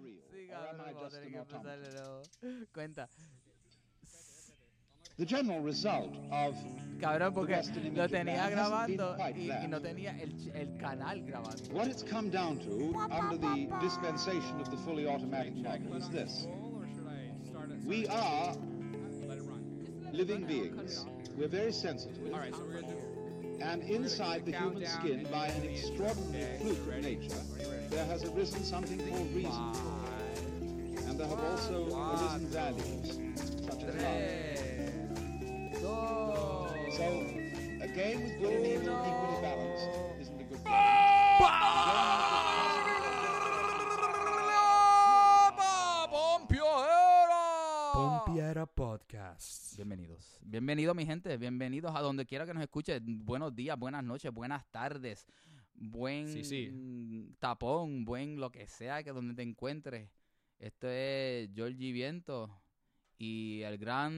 Sí, cabrón, vamos a tener que empezar de. Cuenta. The general result of Cabrón, porque Western lo tenía grabando y, y no tenía el, el canal grabando. what it's come down to under the dispensation of the fully automatic model is this. We are living beings. We're very sensitive. Alright, so we're gonna do. And inside the human skin, by an extraordinary fluke of nature, there has arisen something called reason. And there have also arisen values, such as love. So, a game with good and evil equally balanced isn't a good game. Podcast. Bienvenidos. Bienvenidos, mi gente. Bienvenidos a donde quiera que nos escuche. Buenos días, buenas noches, buenas tardes. Buen Sí, sí. tapón, buen lo que sea que donde te encuentres. Esto es Georgie Viento y el gran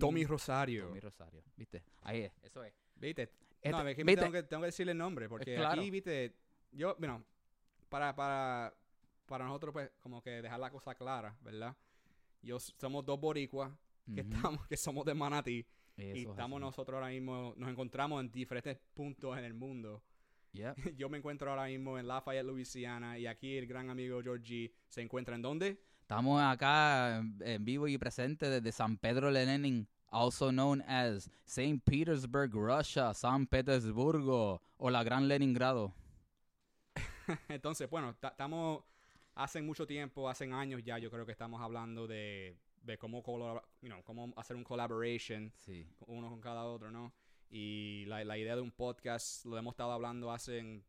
Tommy Rosario. Tommy Rosario. ¿Viste? Ahí es, eso es. ¿Viste? Este- no, es que ¿viste? tengo, que tengo que decirle el nombre, porque claro. aquí, viste, yo, bueno, para, para, para nosotros, pues, como que dejar la cosa clara, ¿verdad? Yo, somos dos boricuas que estamos, que somos de Manatí, y Eso estamos nosotros ahora mismo, nos encontramos en diferentes puntos en el mundo. Yep. Yo me encuentro ahora mismo en Lafayette, Louisiana, y aquí el gran amigo Georgie se encuentra en dónde? Estamos acá en- vivo y presente desde San Pedro Lenin, also known as St. Petersburg, Russia, San Petersburgo o la Gran Leningrado. Entonces, bueno, ta- estamos hace mucho tiempo, hace años ya, yo creo que estamos hablando de, de cómo, you know, cómo hacer un collaboration Sí. uno con cada otro, ¿no? Y la, la idea de un podcast lo hemos estado hablando hace,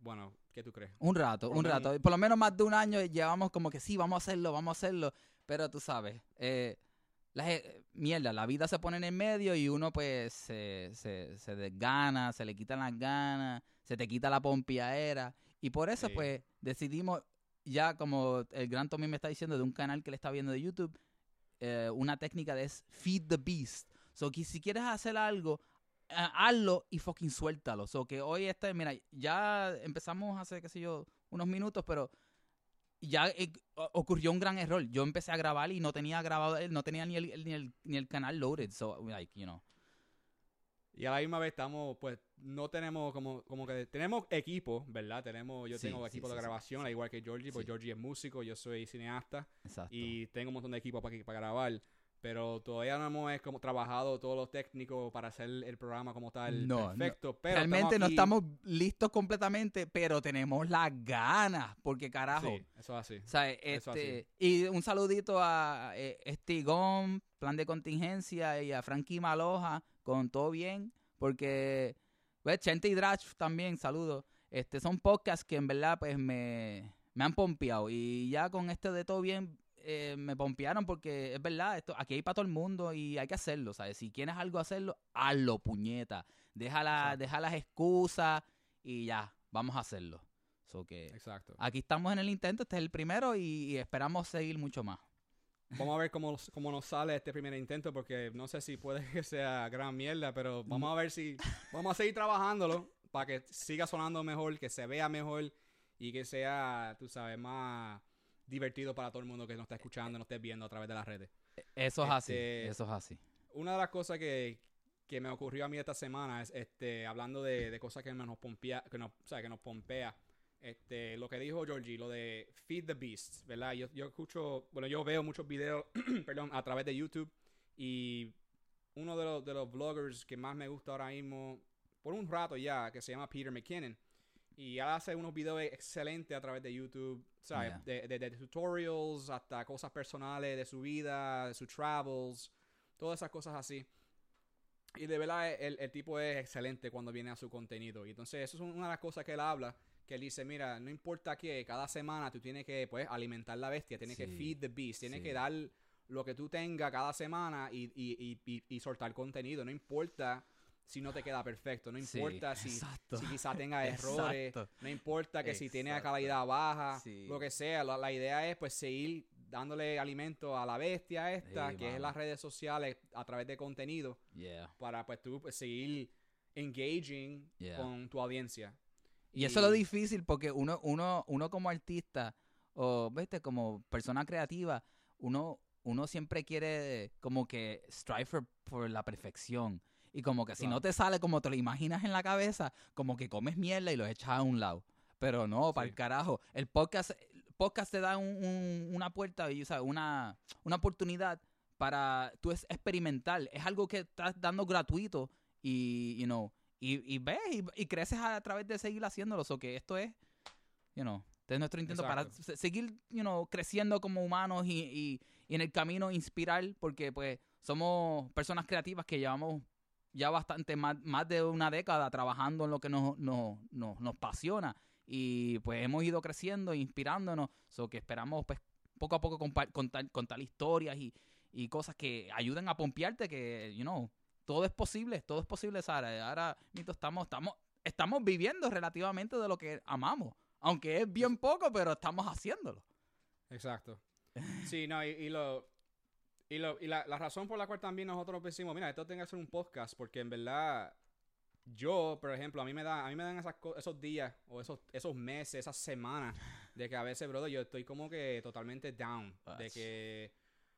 bueno, ¿qué tú crees? Un rato, Por un menos- rato. Por lo menos más de un año llevamos como que sí, vamos a hacerlo, vamos a hacerlo. Pero tú sabes, eh, la, mierda, la vida se pone en el medio y uno pues se, se, se desgana, se le quitan las ganas, se te quita la pompiadera. Y por eso Sí. pues decidimos ya como el gran Tommy me está diciendo de un canal que le está viendo de YouTube, eh, una técnica de es feed the beast. So que si quieres hacer algo, ah, hazlo y fucking suéltalo. So que hoy este, mira, ya empezamos hace, qué sé yo, unos minutos, pero ya eh, ocurrió un gran error. Yo empecé a grabar y no tenía grabado, no tenía ni el, ni el, ni el canal loaded. So, like, you know. Y a la misma vez estamos, pues, no tenemos como, como que, tenemos equipo, ¿verdad? Tenemos, yo Sí, tengo equipo sí, de sí. grabación, al igual que Georgie, porque. Georgie es músico, yo soy cineasta. Exacto. y tengo un montón de equipo para, para grabar. Pero todavía no hemos como trabajado todos los técnicos para hacer el programa como tal No, no. perfecto. Pero Realmente no estamos listos completamente, pero tenemos las ganas, porque carajo. Sí, eso es así. Eso este, y un saludito a eh, Estigón, Plan de Contingencia, y a Frankie Maloja, con todo bien, porque, pues, Chente y Drash también, saludos. Este, son podcasts que en verdad, pues, me, me han pompeado, y ya con este de todo bien, eh, me pompearon porque es verdad, esto aquí hay para todo el mundo y hay que hacerlo, ¿sabes? Si quieres algo hacerlo, hazlo, puñeta. Deja, la- deja las excusas y ya, vamos a hacerlo. So que Exacto. aquí estamos en el intento, este es el primero y, y esperamos seguir mucho más. Vamos a ver cómo, cómo nos sale este primer intento, porque no sé si puede que sea gran mierda, pero vamos a ver si. Vamos a seguir trabajándolo para que siga sonando mejor, que se vea mejor y que sea, tú sabes, más divertido para todo el mundo que nos está escuchando, nos esté viendo a través de las redes. Eso es así, Este, eso es así. una de las cosas que, que me ocurrió a mí esta semana es este hablando de, de cosas que nos pompea, que nos, o sea, que nos pompea. Este, lo que dijo Georgie, lo de Feed the Beast, ¿verdad? Yo, yo escucho, bueno, yo veo muchos videos, perdón, a través de YouTube y uno de los, de los vloggers que más me gusta ahora mismo, por un rato ya, que se llama Peter McKinnon. Y él hace unos videos excelentes a través de YouTube, ¿sabes? Yeah. De, de- de tutorials hasta cosas personales de su vida, de sus travels, todas esas cosas así. Y de verdad el, el tipo es excelente cuando viene a su contenido. Y entonces eso es una de las cosas que él habla, que él dice, mira, no importa que cada semana tú tienes que pues alimentar la bestia, tienes que feed the beast, tienes sí. que dar lo que tú tengas cada semana y, y, y, y, soltar contenido. No importa si no te queda perfecto, no Sí, importa si, si quizá tenga errores, no importa que si tiene calidad baja, lo que sea. La, la idea es pues seguir dándole alimento a la bestia esta, que es las redes sociales a través de contenido, Yeah. para pues tú pues, seguir engaging Yeah. con tu audiencia. Y eso es lo difícil porque uno, uno, uno como artista o, viste, como persona creativa, uno, uno siempre quiere como que strive for, for la perfección. Y como que si no te sale como te lo imaginas en la cabeza, como que comes mierda y lo echas a un lado. Pero no, para el carajo. El podcast, el podcast te da un- un- una puerta, y, o sea, una, una oportunidad para tú es experimental. Es algo que estás dando gratuito y, you know, y, y ves y, y creces a, través de seguir haciéndolo. O que esto es, you know, este es nuestro intento para Exacto. seguir, you know, creciendo como humanos y, y- y en el camino inspirar, porque pues somos personas creativas que llevamos ya bastante más, más de una década trabajando en lo que nos, nos, nos, nos apasiona y pues hemos ido creciendo inspirándonos, so que esperamos pues poco a poco contar, contar historias y, y cosas que ayuden a pompearte que, you know, todo es posible, todo es posible, Sara. Ahora mismo estamos, estamos, estamos viviendo relativamente de lo que amamos, aunque es bien poco, pero estamos haciéndolo. Exacto. Sí, no, y, y lo. Y, lo, y la, la razón por la cual también nosotros decimos, mira, esto tiene que ser un podcast, porque en verdad, yo, por ejemplo, a mí me da, a mí me dan esas esos días, o esos, esos meses, esas semanas, de que a veces, brother, yo estoy como que totalmente down. De que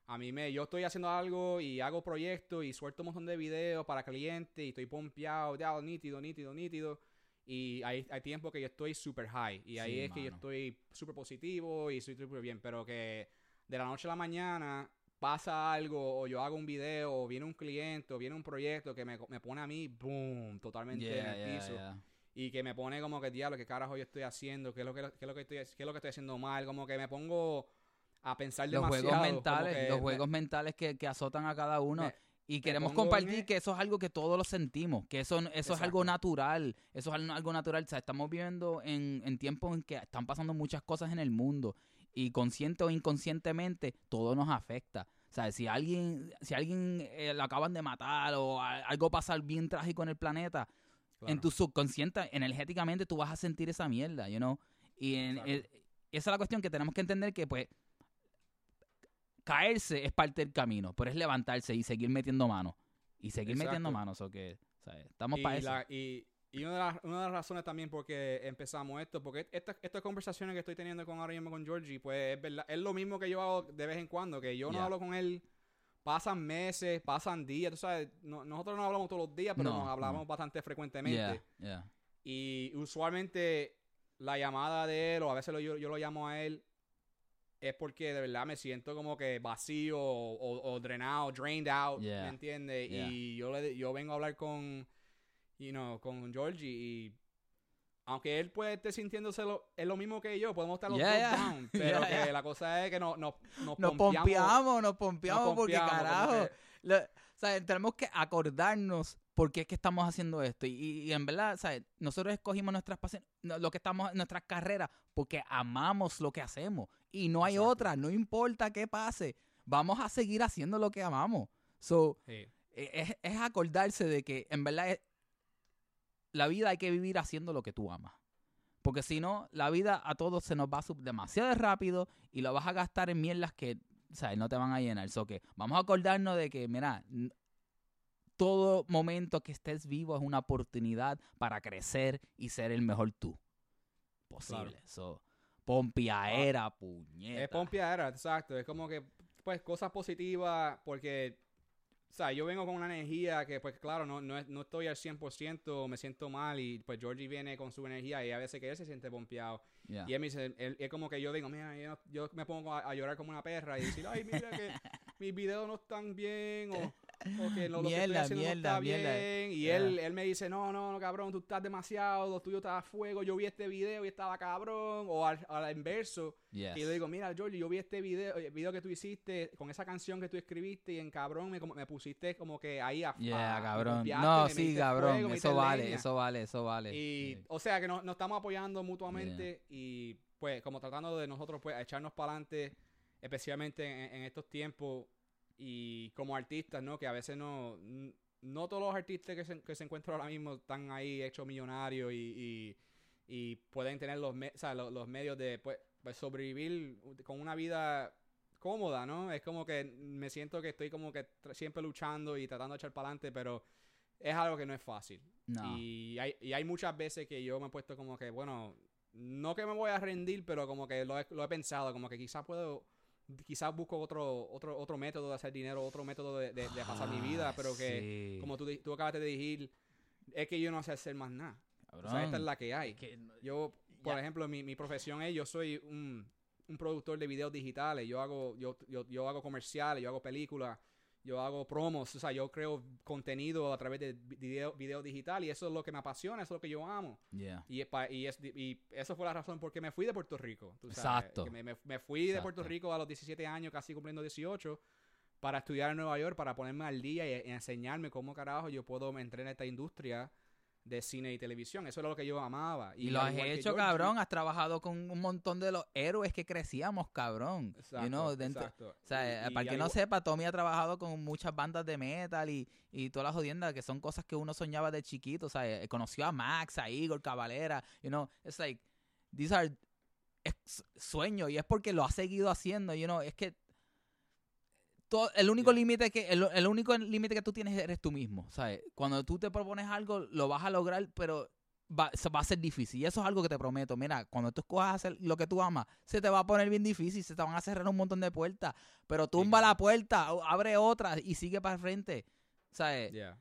a mí me, yo estoy haciendo algo y hago proyectos y suelto un montón de videos para clientes y estoy pompeado, ya, nítido, nítido, nítido. Y hay, hay tiempo que yo estoy super high. Y ahí Sí, es que yo estoy súper positivo y estoy súper bien. Pero que de la noche a la mañana pasa algo, o yo hago un video, o viene un cliente, o viene un proyecto que me, me pone a mí, boom, totalmente en el yeah, piso. yeah. Y que me pone como que, diablo, ¿qué carajo yo estoy haciendo? ¿Qué es lo que, qué es lo que, estoy, qué es lo que estoy haciendo mal? Como que me pongo a pensar Los demasiado. juegos mentales, que los me- juegos mentales que, que azotan a cada uno. me- y queremos compartir que eso es algo que todos lo sentimos, que eso, eso es algo natural, eso es algo- natural. O sea, estamos viviendo en, en tiempos en que están pasando muchas cosas en el mundo y consciente o inconscientemente todo nos afecta. O sea, si alguien, si alguien eh, lo acaban de matar o a- algo pasa bien trágico en el planeta, en tu subconsciente, energéticamente tú vas a sentir esa mierda, you know? Y en- eh, esa es la cuestión que tenemos que entender que, pues, caerse es parte del camino, pero es levantarse y seguir metiendo manos. Y seguir metiendo manos, o que, ¿sabes? Estamos para eso. y, y una, de las, una de las razones también por qué empezamos esto, porque estas estas conversaciones que estoy teniendo con ahora mismo con Georgie, pues es verdad, es lo mismo que yo hago de vez en cuando, que yo no hablo con él, pasan meses, pasan días, tú sabes, no- nosotros no hablamos todos los días, pero No, nos hablamos no. bastante frecuentemente. Yeah, yeah. Y usualmente la llamada de él, o a veces lo- yo, yo lo llamo a él, es porque de verdad me siento como que vacío o, o- o drenado, drained out, Yeah. ¿me entiendes? Yeah. Y yo, le, yo vengo a hablar con, you know, con Georgie y aunque él puede estar sintiéndose lo, es lo mismo que yo, podemos estar los Yeah, dos yeah. down, pero Yeah, que la cosa es que no, no, nos, Nos pompeamos, pompeamos, nos nos pompeamos porque pompeamos, como carajo. que- lo- ¿sabes? Tenemos que acordarnos por qué es que estamos haciendo esto. Y, y en verdad, ¿sabes? nosotros escogimos nuestras pasiones, lo que estamos, nuestras carreras, porque amamos lo que hacemos. Y no hay Exacto. otra, no importa qué pase. Vamos a seguir haciendo lo que amamos. So, Sí, e- es, es acordarse de que en verdad es- la vida hay que vivir haciendo lo que tú amas. Porque si no, la vida a todos se nos va a demasiado rápido y lo vas a gastar en mierdas que ¿sabes? no te van a llenar. So que vamos a acordarnos de que, mira, todo momento que estés vivo es una oportunidad para crecer y ser el mejor tú posible. Claro. So, pompiaera, puñeta. Es pompeadera, exacto. Es como que, pues, cosas positivas, porque, o sea, yo vengo con una energía que, pues, claro, no, no, no estoy al 100%, me siento mal, y pues Georgie viene con su energía, y a veces que él se siente pompeado. Yeah. Y él me dice, él- es como que yo digo, mira, yo, yo me pongo a, a llorar como una perra, y decir, ay, mira que mis videos no están bien, o, o que lo, lo que estoy Mierda, haciendo mierda, no está mierda. bien. Y él, él me dice, no, no, no, cabrón, tú estás demasiado, lo tuyo está a fuego, yo vi este video y estaba cabrón, o al, al inverso. Yes. Y yo digo, mira, Georgie, yo vi este video, el video que tú hiciste con esa canción que tú escribiste y en cabrón me, me pusiste como que ahí a Yeah, a- cabrón. No, sí, cabrón. fuego, eso vale, leña. eso vale, eso vale. Y, o sea, que nos, nos estamos apoyando mutuamente y pues como tratando de nosotros pues echarnos para adelante, especialmente en, en estos tiempos y como artistas, ¿no? Que a veces no, no todos los artistas que se, que se encuentran ahora mismo están ahí hechos millonarios y, y, y pueden tener los, me- o sea, los, los medios de pues, pues, sobrevivir con una vida cómoda, ¿no? Es como que me siento que estoy como que siempre luchando y tratando de echar para adelante, pero es algo que no es fácil. No. Y hay, y hay muchas veces que yo me he puesto como que, bueno, no que me voy a rendir, pero como que lo he, lo he pensado, como que quizás puedo, quizás busco otro, otro, otro método de hacer dinero, otro método de, de- de pasar mi vida, Ah, pero que, sí. como tú, di- tú acabas de decir, es que yo no sé hacer más nada. O sea, esta es la que hay. Que Yo, por Ya. ejemplo, mi, mi profesión es, yo soy un, un productor de videos digitales, yo hago, yo, yo, yo hago comerciales, yo hago películas, yo hago promos, o sea, yo creo contenido a través de video, video digital y eso es lo que me apasiona, eso es lo que yo amo. Yeah. Y, y, es, y eso fue la razón por qué me fui de Puerto Rico. tú sabes, Exacto. que me, me- me fui de Puerto. Rico a los 17 años, casi cumpliendo 18, para estudiar en Nueva York, para ponerme al día y, y enseñarme cómo carajo yo puedo entrar en esta industria de cine y televisión. Eso era lo que yo amaba. Y, lo has hecho, cabrón. Has trabajado con un montón de los héroes que crecíamos, cabrón. Exacto, You know, dentro- exacto. O sea, Y- eh, para y que no al igual- sepa, Tommy ha trabajado con muchas bandas de metal y, y todas las jodiendas que son cosas que uno soñaba de chiquito. O sea, eh, conoció a Max, a Igor Cavalera. You know, it's like, these are es sueños y es porque lo ha seguido haciendo. You know, es que todo, el único Yeah. límite que el, el único límite que tú tienes eres tú mismo, ¿sabes? Cuando tú te propones algo, lo vas a lograr, pero va, va a ser difícil. Y eso es algo que te prometo. Mira, cuando tú escojas hacer lo que tú amas, se te va a poner bien difícil, se te van a cerrar un montón de puertas. Pero tumba claro. la puerta, abre otra y sigue para el frente. ¿Sabes? Yeah.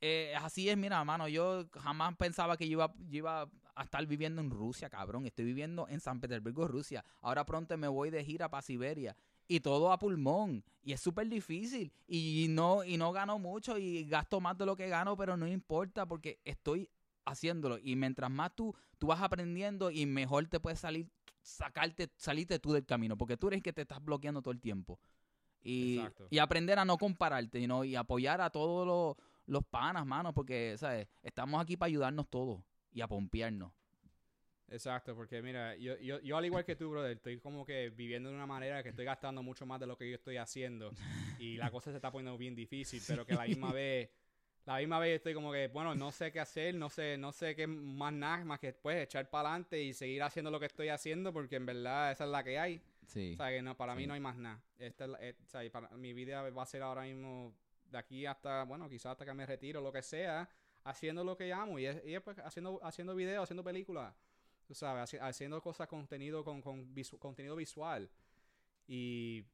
Eh, así es, mira, mano, yo jamás pensaba que yo iba, yo iba a estar viviendo en Rusia, cabrón. Estoy viviendo en San Petersburgo, Rusia. Ahora pronto me voy de gira para Siberia. Y todo a pulmón. Y es súper difícil. Y no, y no gano mucho y gasto más de lo que gano, pero no importa porque estoy haciéndolo. Y mientras más tú, tú vas aprendiendo y mejor te puedes salir, sacarte, salirte tú del camino. Porque tú eres el que te estás bloqueando todo el tiempo. Y, y aprender a no compararte, ¿no? y apoyar a todos los, los panas, mano, porque, ¿sabes? Estamos aquí para ayudarnos todos y a pompearnos. Exacto, porque mira, yo, yo, yo al igual que tú, brother, estoy como que viviendo de una manera que estoy gastando mucho más de lo que yo estoy haciendo y la cosa se está poniendo bien difícil, pero que a la misma vez, la misma vez estoy como que, bueno, no sé qué hacer, no sé, no sé qué más nada, más que pues echar para adelante y seguir haciendo lo que estoy haciendo porque en verdad esa es la que hay. Sí. O sea, que no, para mí no hay más nada. Esta es la- eh, o sea, para, mi vida va a ser ahora mismo de aquí hasta, bueno, quizás hasta que me retiro, lo que sea, haciendo lo que amo y es, y es, pues haciendo, haciendo videos, haciendo películas, tú sabes, haci- haciendo cosas, contenido con, con visu- contenido visual. Y,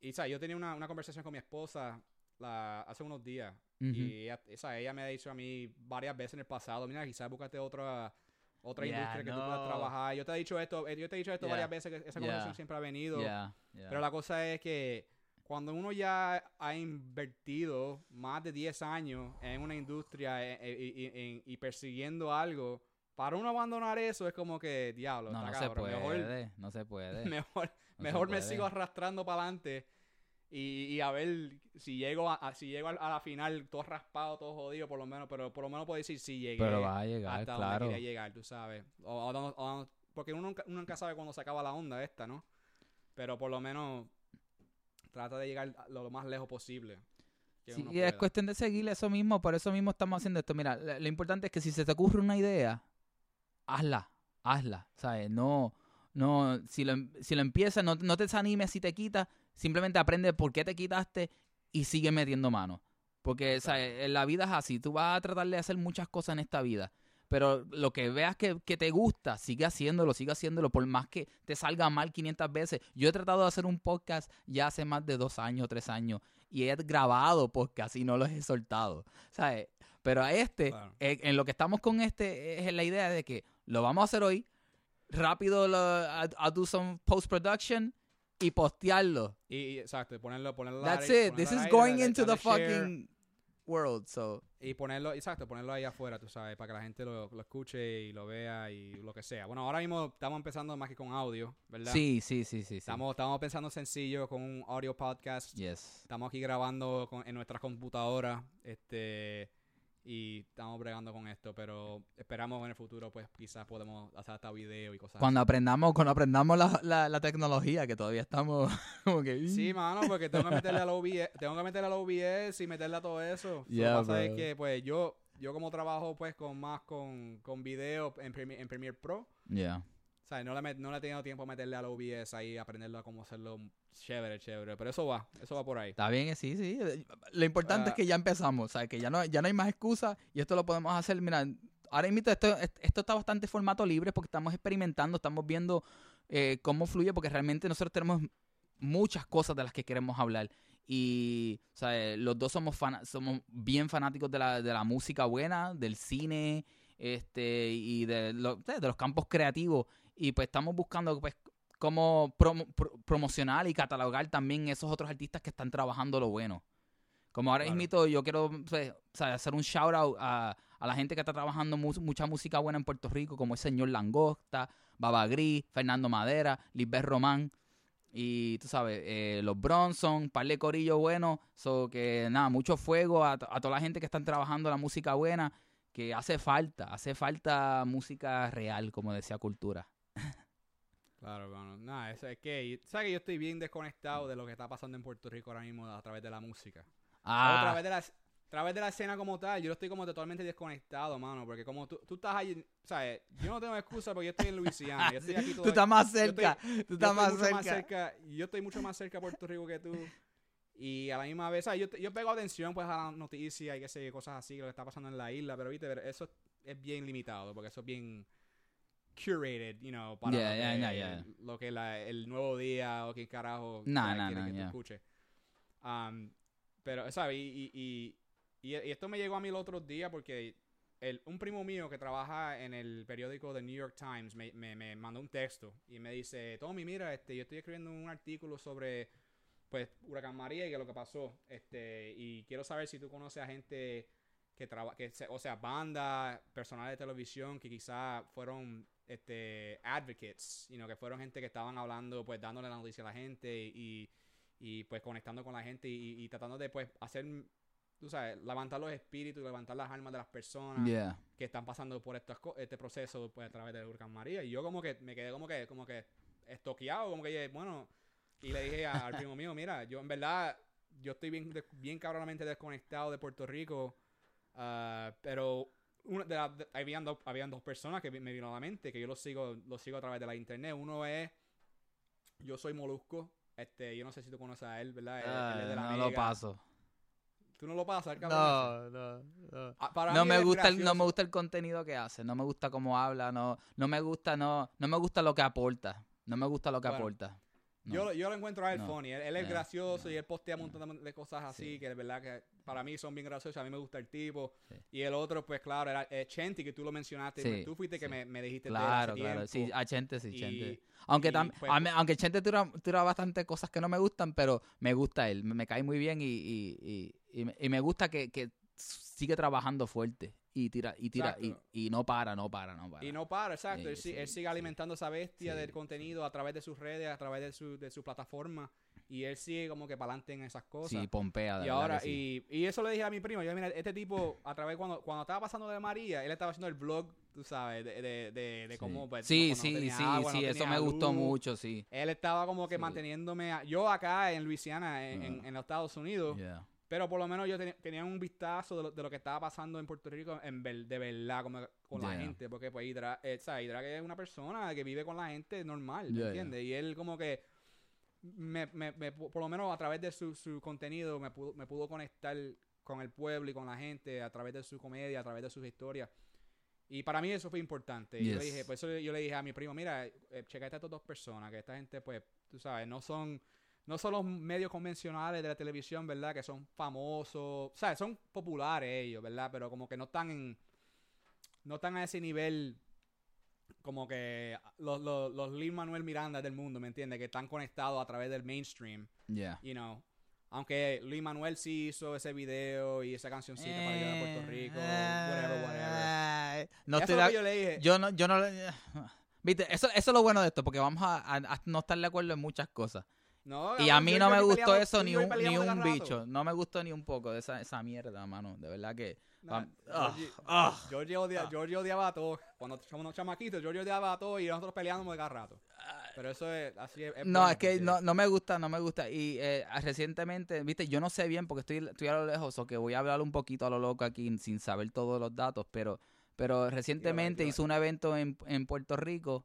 y, ¿sabes? Yo tenía una, una conversación con mi esposa la, hace unos días Ujú. y ella, ella me ha dicho a mí varias veces en el pasado, mira, quizás búscate otra otra Yeah, industria que tú puedas trabajar. Yo te he dicho esto, eh, yo te he dicho esto Yeah. varias veces, que esa Yeah. conversación siempre ha venido. Pero la cosa es que cuando uno ya ha invertido más de 10 años en una industria y- en- y persiguiendo algo, para uno abandonar eso es como que, diablo, no, está no se puede, Mejor, no se puede. mejor, mejor me sigo arrastrando para adelante y, y a ver si llego a, a- si llego a, a la final todo raspado, todo jodido, por lo menos, pero por lo menos puedo decir si llegué Pero va a llegar, hasta claro. donde quería llegar, tú sabes. O- o porque uno nunca, uno nunca sabe cuándo se acaba la onda esta, ¿no? Pero por lo menos trata de llegar lo, lo más lejos posible. Sí, y es cuestión de seguir eso mismo, por eso mismo estamos haciendo esto. Mira, lo, lo importante es que si se te ocurre una idea, hazla, hazla, ¿sabes? No, no, si lo, em- si lo empiezas, no, no te desanimes si te quitas, simplemente aprende por qué te quitaste y sigue metiendo mano. Porque, ¿sabes? En la vida es así, tú vas a tratar de hacer muchas cosas en esta vida, pero lo que veas que, que te gusta, sigue haciéndolo, sigue haciéndolo, por más que te salga mal 500 veces. Yo he tratado de hacer un podcast ya hace más de dos años, tres años, y he grabado podcast y no los he soltado, ¿sabes? Pero a este, eh, en lo que estamos con este, es la idea de que lo vamos a hacer hoy, rápido lo, a, a do some post-production y postearlo. Y, exacto, y ponerlo, ponerlo That's it. This is going into the fucking world, so... Y ponerlo, exacto, ponerlo ahí afuera, tú sabes, para que la gente lo, lo escuche y lo vea y lo que sea. Bueno, ahora mismo estamos empezando más que con audio, ¿verdad? Sí, sí, sí, sí, sí. Estamos, estamos pensando sencillo con un audio podcast. Yes. Estamos aquí grabando con- en nuestra computadora, este, y estamos bregando con esto, pero esperamos en el futuro, pues quizás podemos hacer hasta video y cosas Cuando aprendamos, cuando aprendamos la, la, la tecnología, que todavía estamos como que... así. Sí, mano, porque tengo que meterle al OBS, tengo que meterle al OBS y meterle a todo eso. So, Yeah, lo que es que, pues, yo, yo como trabajo, pues, con más con, con video en, Premiere- en Premiere Pro, Yeah. O sea, no le, no le he tenido tiempo a meterle al OBS ahí, aprenderlo a cómo hacerlo chévere, chévere, pero eso va, eso va por ahí. Está bien, sí, sí. Lo importante Ah. es que ya empezamos, ¿sabes? Que ya no, ya no hay más excusas y esto lo podemos hacer, mira, ahora mismo esto, esto está bastante formato libre porque estamos experimentando, estamos viendo eh, cómo fluye, porque realmente nosotros tenemos muchas cosas de las que queremos hablar. Y o sea, eh, los dos somos, fana- somos bien fanáticos de la, de la música buena, del cine este y de, lo- de los campos creativos. Y pues estamos buscando pues cómo promo- pro- promocionar y catalogar también esos otros artistas que están trabajando lo bueno. Como ahora Claro. mismo yo quiero pues, hacer un shout out a, a la gente que está trabajando mu- mucha música buena en Puerto Rico, como el señor Langosta, Baba Gris, Fernando Madera, Lisbeth Román. Y tú sabes, eh, los Bronson, par de corillo bueno. So que nada, mucho fuego a, a toda la gente que están trabajando la música buena. Que hace falta, hace falta música real, como decía Cultura. Claro, bueno, nada, eso es que, ¿sabes que yo estoy bien desconectado de lo que está pasando en Puerto Rico ahora mismo a través de la música? A Ah, través de la, a través de la escena como tal, yo estoy como totalmente desconectado, mano, porque como tú, tú estás ahí, ¿sabes? Yo no tengo excusa porque yo estoy en Luisiana, yo estoy aquí todo tú estás más estoy- cerca, tú yo estás estoy más mucho cerca. más cerca, yo estoy mucho más cerca a Puerto Rico que tú. Y a la misma vez, ¿sabes? Yo, yo pego atención pues a las noticias y qué sé cosas así, lo que está pasando en la isla, pero viste, pero eso es bien limitado, porque eso es bien curated, you know, para Yeah, lo, yeah, que, yeah, yeah. lo que la- el nuevo día o qué carajo Nah, nah, quiere nah, que tú yeah. escuches. Um, pero, ¿sabes? Y, y, y, y- esto me llegó a mí el otro día porque el, un primo mío que trabaja en el periódico The New York Times me, me, me mandó un texto y me dice, Tommy, mira, este, yo estoy escribiendo un artículo sobre pues Huracán María y que lo que pasó, este, y quiero saber si tú conoces a gente que trabaja, que o sea, bandas, personal de televisión que quizás fueron este advocates, you know, que fueron gente que estaban hablando, pues dándole la noticia a la gente y, y pues conectando con la gente y, y tratando de pues hacer, tú sabes, levantar los espíritus, levantar las almas de las personas Yeah. que están pasando por estas co- este proceso pues a través del huracán María y yo como que me quedé como que como que estoqueado como que bueno y le dije a- al primo mío mira yo en verdad yo estoy bien bien cabronamente desconectado de Puerto Rico ah, pero una de las- de- habían, dos, habían dos personas que me vino a la mente que yo los sigo los sigo a través de la internet uno es yo soy Molusco este yo no sé si tú conoces a él verdad Él- él es de la Ah, no lo paso. tú no lo pasas cabrón? No, no, no. Ah, para No mí me gusta el, no me gusta el contenido que hace, no me gusta cómo habla, no, no me gusta, no, no me gusta lo que aporta, no me gusta lo que Bueno, aporta. No. Yo, yo lo encuentro a él No. funny. Él, él es Yeah. gracioso y él postea un montón de cosas así Sí. que de verdad que para mí son bien graciosos. A mí me gusta el tipo. Sí. Y el otro, pues claro, era eh, Chenti, que tú lo mencionaste. Sí, pues, tú fuiste que me, me dijiste Claro, claro, sí, a Chente sí, Y- Chente. Aunque, y, tam- pues, a mí- aunque Chente tira, tira bastante cosas que no me gustan, pero me gusta él, me, me cae muy bien y, y me gusta que, que sigue trabajando fuerte y tira y tira y, y no para, no para, no para. Y no para, exacto. Sí, él, sí, él sigue sí. alimentando esa bestia Sí. del contenido a través de sus redes, a través de su, de su plataforma. Y él sigue como que para adelante en esas cosas. sí, pompea, de Y ahora, sí. y, y eso le dije a mi primo, yo mira, este tipo, a través cuando, cuando estaba pasando de María, él estaba haciendo el vlog, tú sabes, de, de, de, de Sí. cómo, pues, sí, cuando no sí, tenía sí, agua, no sí, eso me gustó luz. mucho, sí. Él estaba como que Sí. manteniéndome, a- yo acá en Luisiana, en, en- Ah. en los Estados Unidos, Yeah. Pero por lo menos yo ten- tenía un vistazo de lo, de lo que estaba pasando en Puerto Rico en ver- de verdad, como con la Yeah. gente, porque pues Hidra, eh. Hidra que es una persona que vive con la gente normal, ¿me Yeah, yeah. entiendes? Y él como que me, me- me por lo menos a través de su, su contenido me pudo, me pudo conectar con el pueblo y con la gente a través de su comedia, a través de sus historias. Y para mí eso fue importante. Y yo le Yes. dije, por eso yo le dije a mi primo, mira, eh, checate a estas dos personas, que esta gente, pues, tú sabes, no son, no son los medios convencionales de la televisión, ¿verdad? Que son famosos, ¿sabes? Son populares ellos, ¿verdad? Pero como que no están en, no están a ese nivel como que los, los, los Lin Manuel Miranda del mundo, ¿me entiendes? Que están conectados a través del mainstream, Yeah. you know. Aunque Luis Manuel sí hizo ese video y esa cancioncita para ayudar a Puerto Rico, whatever, whatever. Eh, No Eso estoy es lo de- que yo le dije. yo no, yo no Viste, eso, eso es lo bueno de esto, porque vamos a, a- a no estar de acuerdo en muchas cosas. No, Y a mí yo- no yo me gustó eso ni yo un, ni un bicho. No me gustó ni un poco de esa, esa mierda, mano. De verdad que... No, Pam- ah, ah, ah. Odiaba a todos. Cuando somos chamaquitos, Georgie odiaba a todos y nosotros peleábamos de cada rato. Pero eso es así. Es, No, es que no, no me gusta, no me gusta. Y eh, recientemente, viste, yo no sé bien porque estoy, estoy a lo lejos, o que voy a hablar un poquito a lo loco aquí sin saber todos los datos, pero, pero recientemente hizo un evento en, en Puerto Rico,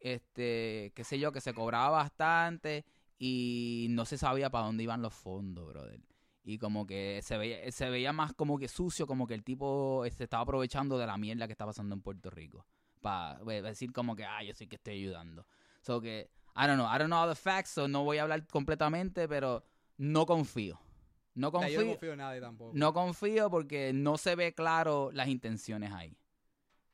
este, qué sé yo, que se cobraba bastante y no se sabía para dónde iban los fondos, brother. y como que se veía, se veía más como que sucio, como que el tipo se estaba aprovechando de la mierda que está pasando en Puerto Rico. Para decir como que, ah, yo sí que estoy ayudando. So que, I don't know, I don't know all the facts, so no voy a hablar completamente, pero no confío. No confío, yo no confío en nadie tampoco. no confío porque no se ve claro las intenciones ahí.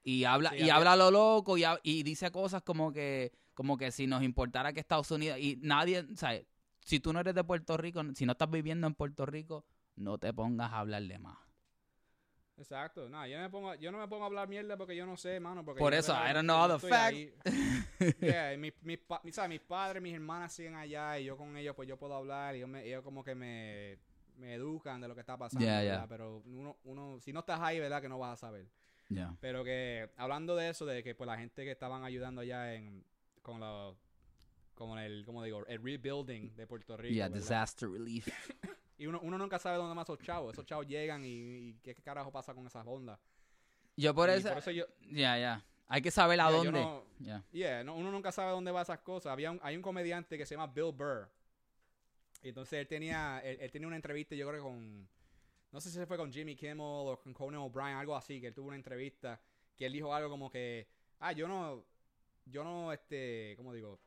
Y habla, Sí, y habla lo loco y dice cosas como que, como que si nos importara que Estados Unidos, y nadie, ¿sabes? Si tú no eres de Puerto Rico, si no estás viviendo en Puerto Rico, no te pongas a hablarle más. Exacto. No, yo, no me pongo, yo no me pongo a hablar mierda porque yo no sé, mano. Porque Por yo, eso. I don't yo know no all the. Yeah, y mis, mis, pa- mis- ¿sabes? mis padres, mis hermanas siguen allá y yo con ellos, pues yo puedo hablar y ellos, me- ellos como que me, me educan de lo que está pasando. Yeah, yeah. Pero uno, uno, si no estás ahí, ¿verdad? Que no vas a saber. Ya. Pero que hablando de eso, de que pues la gente que estaban ayudando allá en con los como el, como digo, el rebuilding de Puerto Rico. Yeah, ¿verdad? disaster relief. Y uno, uno nunca sabe dónde más esos chavos. Esos chavos llegan y, y qué carajo pasa con esas ondas. Yo por eso, por eso yo, ya, ya. Hay que saber a yeah, dónde. no-. Yeah, uno nunca sabe dónde va esas cosas. Había un, hay un comediante que se llama Bill Burr. Y entonces él tenía, él, él tenía una entrevista, yo creo que con, no sé si se fue con Jimmy Kimmel o con Conan O'Brien, algo así, que él tuvo una entrevista que él dijo algo como que, ah, yo no, yo no, este, ¿cómo digo?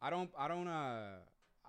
I don't, I don't, uh,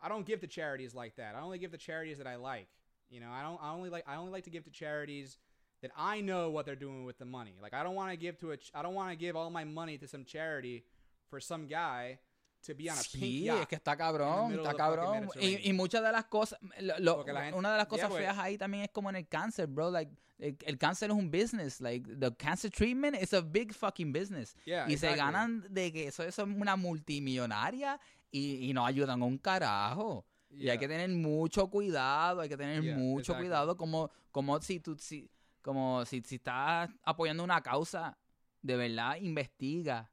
I don't give to charities like that. I only give to charities that I like. You know, I don't, I only like, I only like to give to charities that I know what they're doing with the money. Like I don't want to give to a, ch- I don't want to give all my money to some charity for some guy to be on a pink Sí, yacht. es que está cabrón, está cabrón. Y, y muchas de las cosas, lo- lo- gente- una de las Yeah, cosas pues. feas ahí también es como en el cáncer, bro. Like, el, el cáncer es un business. Like, the cancer treatment is a big fucking business. Yeah, y se exactly. ganan de que eso, eso es una multimillonaria y, y no ayudan a un carajo. Y hay Yeah. que tener mucho cuidado, hay que tener Yeah, mucho exactly. cuidado como, como si tú, si, como si, si estás apoyando una causa, de verdad investiga,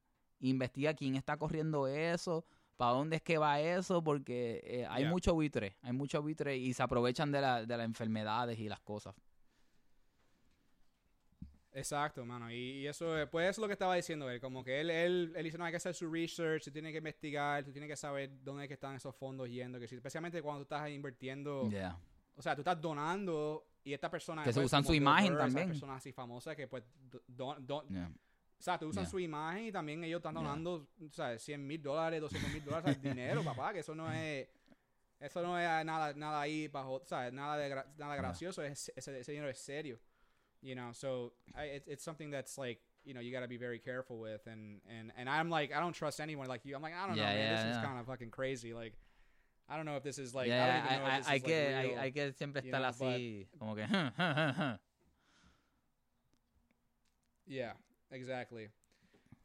investiga quién está corriendo eso, para dónde es que va eso, porque eh, hay Yeah. mucho buitre, hay mucho buitre y se aprovechan de, la, de las enfermedades y las cosas. Exacto, mano. Y, eso, es- pues eso es lo que estaba diciendo él. Como que él, él, él dice, no, hay que hacer su research, tú tienes que investigar, tú tienes que saber dónde es que están esos fondos yendo. Que si, especialmente cuando tú estás invirtiendo, Yeah. o sea, tú estás donando y esta persona... Que se pues, usan su imagen también. personas así famosas que pues, do- don- don- Yeah. O sea, tú usan Yeah. su imagen y también ellos están Yeah. donando, o sea, 100 mil dólares, 200 mil dólares, dinero, papá, que eso no es... Eso no es nada, nada ahí bajo, o sea, nada, de gra- nada Yeah. gracioso, es, ese, ese dinero es serio. You know, so I, it, it's something that's like, you know, you got to be very careful with. And, and, and I'm like, I don't trust anyone like you. I'm like, I don't Yeah, know, man, yeah, this is kind of fucking crazy. Like, I don't know if this is like, Yeah, I don't even know hay, if this hay is que, like hay, real. hay que siempre estar know, así, como que... Yeah, exactly.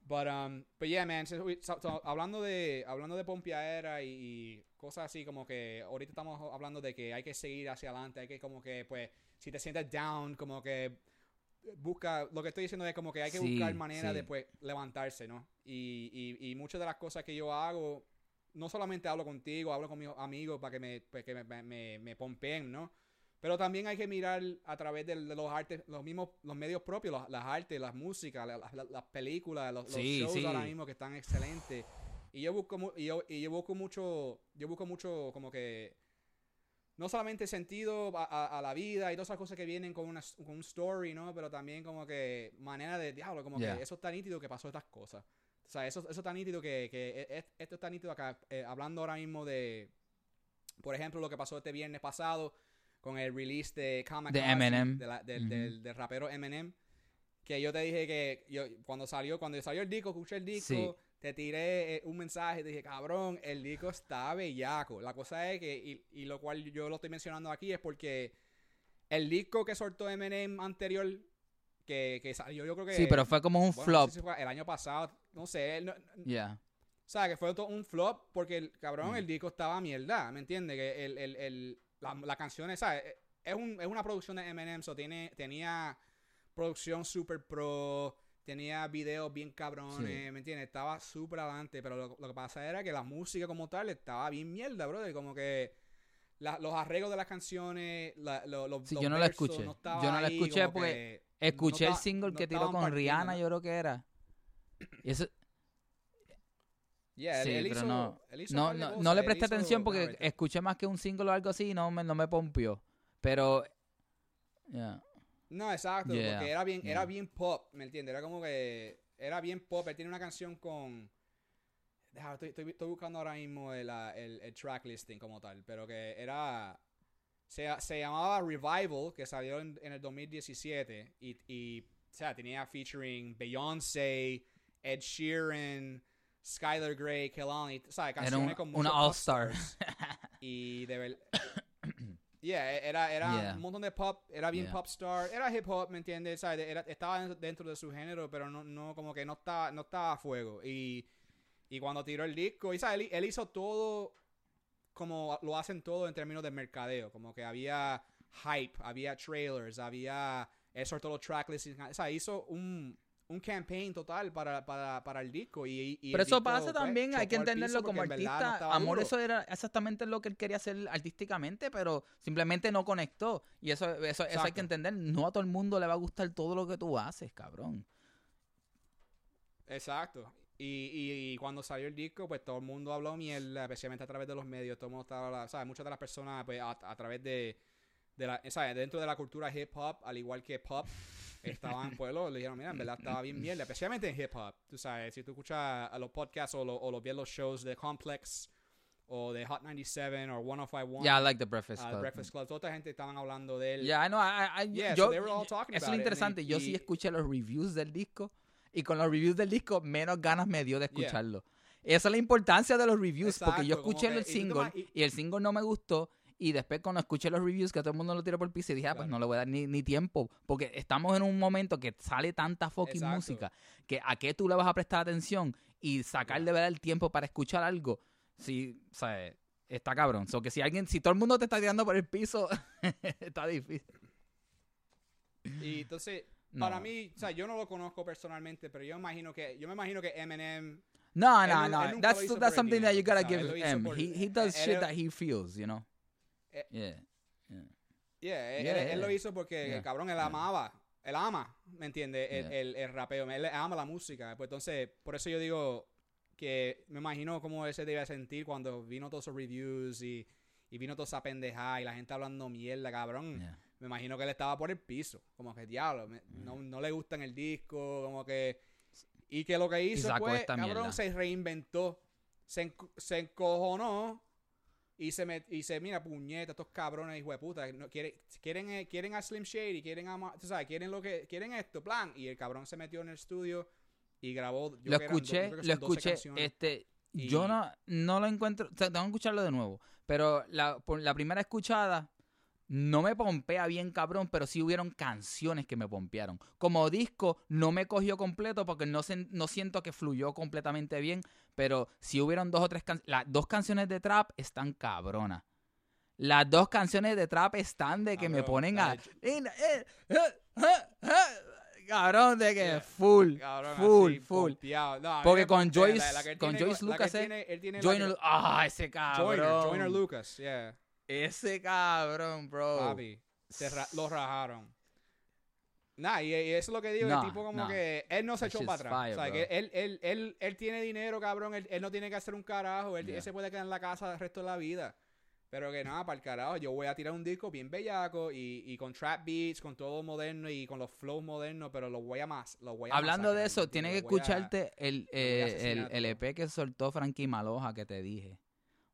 But um, but yeah, man. so so- hablando de hablando de pompeadera y, y cosas así como que ahorita estamos hablando de que hay que seguir hacia adelante, hay que como que pues si te sientes down, como que busca lo que estoy diciendo es como que hay que Sí, buscar manera sí. de pues levantarse, ¿no? Y, y, y muchas de las cosas que yo hago no solamente hablo contigo, hablo con mis amigos para que me, pues, que me, me, me, me pompeen, ¿no? Pero también hay que mirar a través de, los artes, los mismos, los medios propios, los- las artes, las músicas, la- la- la- las películas, los, shows sí. ahora mismo que están excelentes. Y yo busco, y yo, y yo busco mucho, yo busco mucho como que no solamente sentido a, a- a la vida y todas esas cosas que vienen con, una, con un story, ¿no? Pero también como que manera de diablo, como Yeah. que eso está nítido que pasó estas cosas. O sea, eso, eso está nítido que, que e- e- esto está nítido acá. eh, hablando ahora mismo de, por ejemplo, lo que pasó este viernes pasado con el release de Kamikaze, De Eminem. de la- del, del- del rapero Eminem. Que yo te dije que yo, cuando salió cuando salió el disco, escuché el disco, Sí. te tiré eh, un mensaje, te dije, cabrón, el disco está bellaco. La cosa es que, y, y lo cual yo lo estoy mencionando aquí, es porque el disco que soltó Eminem anterior, que, que salió, yo creo que... Sí, pero fue como un bueno, no flop. sé si fue el año pasado, no sé, no- Yeah. o sea, que fue todo un flop porque, el cabrón, Mm. el disco estaba mierda, ¿me entiendes? Que el, el, el, la, la canción, ¿sabes? Es, un, es una producción de Eminem, so tiene, tenía producción super pro, tenía videos bien cabrones, Sí. ¿me entiendes? Estaba súper adelante, pero lo, lo que pasa era que la música como tal estaba bien mierda, brother, como que la- los arreglos de las canciones, la, lo- los Sí, los yo no la escuché. Yo no la ahí, escuché como porque que Escuché no el single no que tiró con Rihanna, yo creo que era. Y eso, Yeah, él- sí, él pero hizo- no. él hizo No, no, no le él presté hizo- atención porque escuché más que un single o algo así y no me, no me pompió. Pero, yeah. No, exacto, Yeah, porque era bien, era bien pop, ¿me entiendes? Era como que era bien pop. Él tiene una canción con Deja, estoy, estoy- estoy buscando ahora mismo el, el, el track listing como tal, pero que era se, se llamaba Revival, que salió en, en el 2017 y, y o sea, tenía featuring Beyoncé, Ed Sheeran, Skylar Grey, Kelani, o sea, Era canciones un- con una muchos all pop star. stars. Y de ver... Yeah, e- era, era Yeah. un montón de pop, era bien Yeah. pop star, era hip hop, ¿me entiendes? ¿Sabes? Era, estaba dentro- dentro de su género, pero no, no como que no estaba, no estaba a fuego. Y, y cuando tiró el disco, y ¿sabes? Él, él hizo todo como lo hacen todo en términos de mercadeo, como que había hype, había trailers, había, él soltó los tracklists, o sea, hizo un, un campaign total para, para, para el disco. Y, y Pero eso disco, pasa pues, también, hay que entenderlo como en no artista. Amor, duro. eso era exactamente lo que él quería hacer artísticamente, pero simplemente no conectó. Y eso, eso, eso hay que entender. No a todo el mundo le va a gustar todo lo que tú haces, cabrón. Exacto. Y, y, y cuando salió el disco, pues todo el mundo habló mierda, especialmente a través de los medios. Todo el mundo estaba, ¿sabes? Muchas de las personas, pues a, a través de, de la, ¿sabes? Dentro de la cultura hip hop, al igual que pop, estaban, pues, lo- le dijeron, mira, en verdad estaba bien mierda, especialmente en hip hop. Tú sabes, si tú escuchas a los podcasts o, lo, o los, ves los shows de Complex o de Hot 97 o 1051, Yeah, I like the Breakfast uh. Breakfast Club, toda esta gente estaban hablando de él. Yeah, I know, I- I- Yeah, yo, so they were all talking eso es about lo it, interesante. Yo sí escuché los reviews del disco y con los reviews del disco menos ganas me dio de Yeah. escucharlo. Esa es la importancia de los reviews, porque yo escuché que- el single y el single no me gustó. Y después cuando escuché los reviews que todo el mundo lo tiró por el piso y dije, ah, pues Claro. no le voy a dar ni, ni tiempo. Porque estamos en un momento que sale tanta fucking Exacto. música que a qué tú le vas a prestar atención y sacar de verdad el tiempo para escuchar algo. Sí, o sea, está cabrón. So que si alguien, si todo el mundo te está tirando por el piso, está difícil. Y entonces, No. para mí, o sea, yo no lo conozco personalmente, pero yo imagino que, yo me imagino que Eminem, No, no, no- no. That's that's something that you gotta ¿sabes? give him. He he does shit that he feels, you know. Eh, Yeah. yeah, él, Yeah, él- él lo yeah. hizo porque, Yeah, el cabrón, él yeah. amaba, él ama, ¿me entiendes? El, Yeah. el, el rapeo, él ama la música. Pues entonces, por eso yo digo que me imagino cómo él se debe sentir cuando vino todos esos reviews y, y vino toda esa pendejada y la gente hablando mierda, cabrón. Yeah. me imagino que él estaba por el piso. Como que, diablo, me- no, no le gusta en el disco, como que... Y que lo que hizo fue, cabrón, mierda. se reinventó, se, se encojonó y se, y se mira, puñeta, estos cabrones, hijo de puta, no, quiere- quieren, eh, quieren a Slim Shady, quieren a, tú sabes, quieren lo que, quieren esto, plan. Y el cabrón se metió en el estudio y grabó... yo Lo eran yo escuché, que lo son 12 escuché. canciones. Este, Y- yo no, no lo encuentro. O sea, tengo que escucharlo de nuevo. Pero la, por la primera escuchada no me pompea bien, cabrón, pero sí hubieron canciones que me pompearon. Como disco, no me cogió completo porque no, sen- no siento que fluyó completamente bien. Pero sí hubieron dos o tres canciones. Las dos canciones de trap están cabronas. Las dos canciones de trap están de que me ponen a. Eh, eh, eh, Cabrón, de que Yeah. full, Cabrón, full, así, full. No, Porque con Joyce- la- la con tiene Joyce Lucas, él tiene- él Joyner, ah, ese cabrón. Joyner, Joyner Lucas, yeah. Ese cabrón, bro. Papi, ra- lo rajaron. Nah, y, y eso es lo que digo, Nah, el tipo como nah. que él no se That echó para atrás. fire, o sea, que él, él, él, él tiene dinero, cabrón, él, él no tiene que hacer un carajo, él, Yeah. se puede quedar en la casa el resto de la vida. Pero que nada, para el carajo, yo voy a tirar un disco bien bellaco y, y con trap beats, con todo moderno y con los flows modernos, pero lo voy a más, lo voy a Hablando de eso, ¿me tienes que a- escucharte el, eh, el, el. EP que soltó Frankie Maloja que te dije.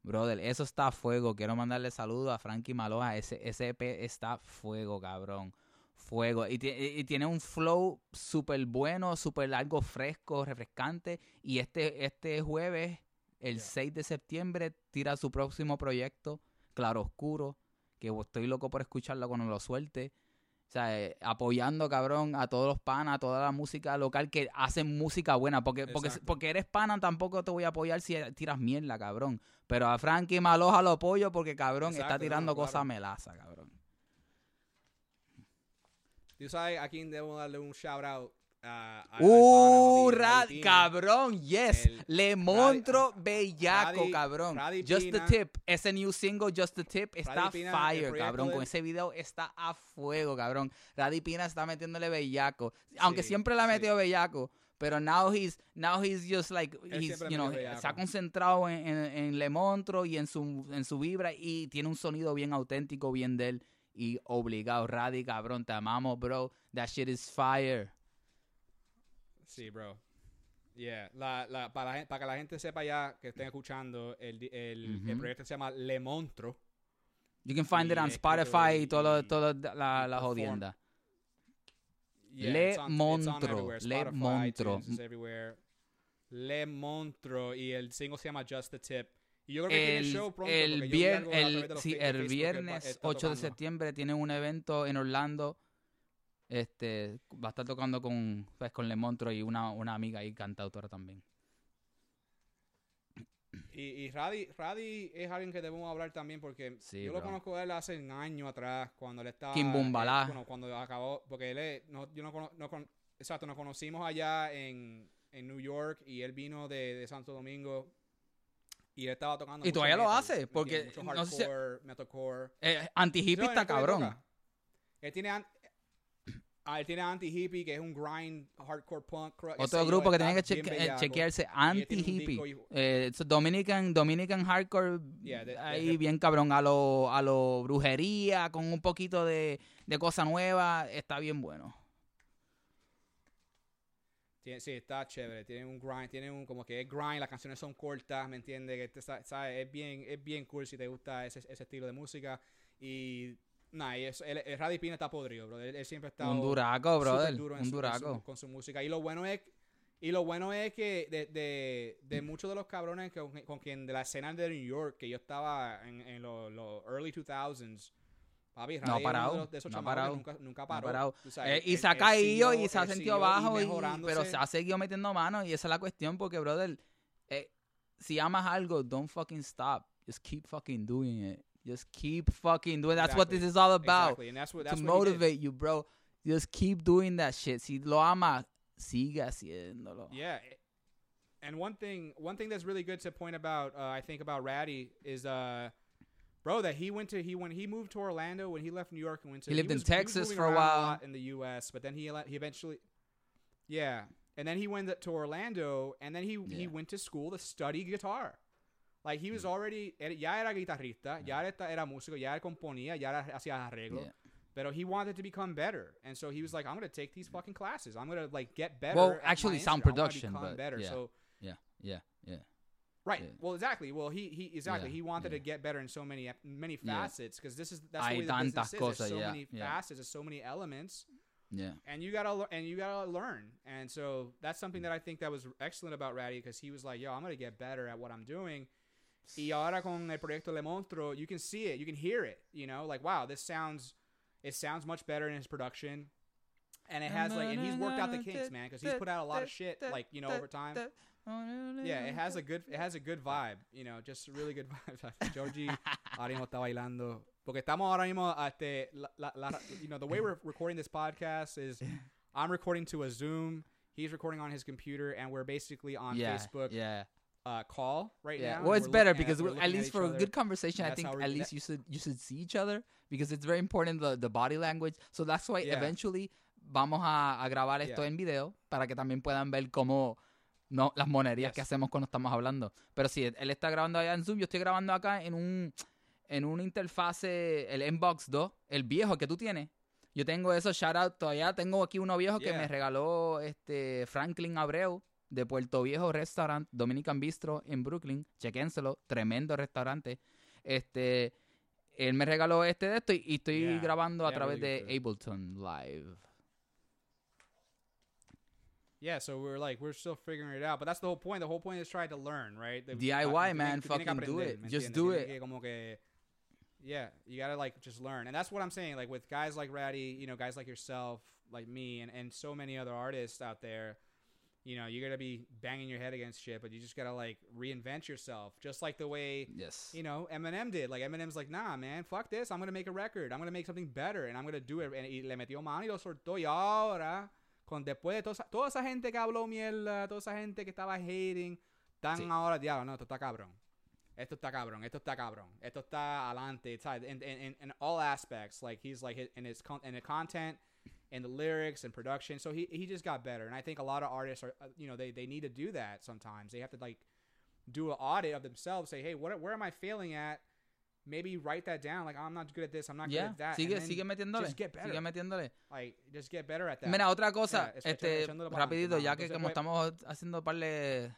Brother, eso está a fuego. Quiero mandarle saludos a Frankie Maloja. Ese, ese EP está a fuego, cabrón. Fuego. Y, ti- y- y tiene un flow súper bueno, súper algo fresco, refrescante. Y este, este jueves, el Yeah. 6 de septiembre, tira su próximo proyecto, Claro Oscuro. Que estoy loco por escucharlo cuando lo suelte. O sea, eh, apoyando, cabrón, a todos los panas, a toda la música local que hacen música buena. Porque, porque, porque eres pana, tampoco te voy a apoyar si tiras mierda, cabrón. Pero a Frankie Maloja lo apoyo porque, cabrón, está no, tirando claro. cosas melaza, cabrón. Tú sabes a quién debo darle un shout out. A, a- al Uh, pana, Rad, Radi cabrón, yes. El- Le montro bellaco, Radi- cabrón. Radi Just Pina- the Tip, ese new single, Just the Tip, está Pina, fire, cabrón. Con ese video está a fuego, cabrón. Raddy Pina está metiéndole bellaco. Aunque Sí, siempre le ha sí. metido bellaco. Pero now he's, now he's just like, he's, you know, se ha concentrado en, en, en Le Montro y en su, en su vibra y tiene un sonido bien auténtico, bien de él. Y obligado, Radi, cabrón, te amamos, bro. That shit is fire. Sí, bro. Yeah, la, la, para, la para que la gente sepa ya que estén escuchando, el, el, el proyecto se llama Le Montro. You can find it on Spotify y y- todo la, la perform- jodienda. Yeah, Le it's on- Le everywhere. Le Montro. Y el single se llama Just the Tip. Y yo creo que tiene El, show pronto. el, vier- el, sí, el viernes está 8 de septiembre tiene un evento en Orlando. Este, va a estar tocando con, pues, con Le Montro y una, una amiga y cantautora también. Y, y Radi, Radi es alguien que debemos hablar también porque Sí, yo lo conozco a él hace un año atrás cuando él estaba... Kimbumbalá. eh, bueno, cuando acabó, porque él es, no, yo no, cono- no con- exacto, nos conocimos allá en, en New York y él vino de, de Santo Domingo y él estaba tocando Y todavía lo hace, ¿me porque no sé si- metalcore. Eh, Anti-hippie está cabrón. Él tiene, an- ah, él tiene anti-hippie, que es un grind hardcore punk. Otro grupo que tiene que cheque- eh, chequearse, anti-hippie. y- Eh, Dominican, Dominican hardcore, Yeah, de- de- ahí de- bien cabrón, a lo, a lo brujería, con un poquito de, de cosa nueva, está bien bueno. Tiene- sí, está chévere. Tiene un grind, tiene un como que es grind, las canciones son cortas, ¿me entiendes? Que te sa- sabe, es bien, es bien cool si te gusta ese, ese estilo de música. Y nada, él, el Raddy Pina está podrido, bro. Él, él siempre está Un duraco, brother, duro un su- duraco. con su música. Y lo bueno es y lo bueno es que de, de, de muchos de los cabrones con, con quien de la escena de New York, que yo estaba en, en los los early 2000s, papi, No ha parado, de, esos no parado, nunca, nunca No ha paró. parado. Tú sabes, Eh, y se ha caído y se ha sentido bajo, y- pero se ha seguido metiendo mano y esa es la cuestión porque, brother, eh, si amas algo, don't fucking stop. Just keep fucking doing it. Just keep fucking doing it. That's what Exactly. this is all about. Exactly, and that's what, to that's what he did. motivate you, bro. Just keep doing that shit. Si lo amas, sigue haciéndolo. Yeah. And one thing, one thing that's really good to point about, uh, I think about Ratty is, uh, bro, that he went to he when he moved to Orlando when he left New York and went to He lived in was- Texas for a while. lot in the U.S. But then he he eventually, yeah, and then he went to Orlando and then he he went to school to study guitar. Like he was mm. already era- ya era guitarrista, ya era, era músico, ya componía, ya era, hacía arreglos. Yeah. But he wanted to become better, and so he was like, "I'm gonna take these fucking classes. I'm gonna like get better." Well, actually, sound instrument. Production, but better. yeah. So Yeah, yeah, yeah. Right, Yeah. well, exactly. Well, he he exactly Yeah, he wanted yeah. to get better in so many many facets because this is that's Hay the way the tantas business is. cosas, There's so yeah, many yeah. facets, there's so many elements, Yeah. and you gotta lear- and you gotta learn. And so that's something mm. that I think that was excellent about Ratty because he was like, "Yo, I'm gonna get better at what I'm doing." Y ahora con el proyecto Le Monstro, you can see it, you can hear it. You know, like wow, this sounds, it sounds much better in his production, and it has like, and he's worked out the kinks, man, because he's put out a lot of shit, like you know, over time. Yeah, it has a good, it has a good vibe, you know, just really good vibe. Georgie ahora mismo está bailando, porque estamos ahora mismo, este, la, la, la- you know, the way we're recording this podcast is, I'm recording to a Zoom. He's recording on his computer, and we're basically on yeah, Facebook Yeah. uh, call right Yeah. now. Well, it's better looking at- because at least each for a good conversation, I think at least you should you should see each other because it's very important the the body language. So that's why Yeah. eventually vamos a, a grabar esto Yeah. en video para que también puedan ver cómo no las monerías que hacemos cuando estamos hablando. Pero sí, él está grabando allá en Zoom, yo estoy grabando acá en un en una interfase el Inbox 2, el viejo que tú tienes. Yo tengo eso, shout out, todavía tengo aquí uno viejo que me regaló este Franklin Abreu de Puerto Viejo Restaurant, Dominican Bistro en Brooklyn. Chequénselo, tremendo restaurante. Este, él me regaló este de esto y, y estoy Yeah, grabando a yeah, través really de Ableton Live. Yeah, so we're like we're still figuring it out, but that's the whole point. The whole point is trying to learn, right? The- DIY, tú uh, man, tienes fucking do it. ¿me Just do it. que yeah, you gotta like just learn, and that's what I'm saying. Like with guys like Ratty, you know, guys like yourself, like me, and and so many other artists out there. You know, you gotta be banging your head against shit, but you just gotta like reinvent yourself, just like the way Yes. you know, Eminem did. Like Eminem's like, nah, man, fuck this. I'm gonna make a record. I'm gonna make something better, and I'm gonna do it. And le metió mano y lo soltó. Y ahora, con después de toda esa, toda esa gente que habló mierda, toda esa gente que estaba hating, están Sí. ahora, diablo, no, esto está cabrón. Esto está cabrón. Esto está cabrón. Esto está adelante. It's like, in, in, in, in all aspects. Like he's like in his con- in the content, in the lyrics and production. So he he just got better. And I think a lot of artists are, uh, you know, they they need to do that sometimes. They have to like do an audit of themselves. Say, hey, what where am I failing at? Maybe write that down. Like, I'm not good at this. I'm not good at that. sigue, sigue metiéndole. just get better. Sigue metiéndole. Like, just get better at that. Mira, otra cosa, Yeah, es- este, rapidito, ya que Entonces, como pues- estamos haciendo par de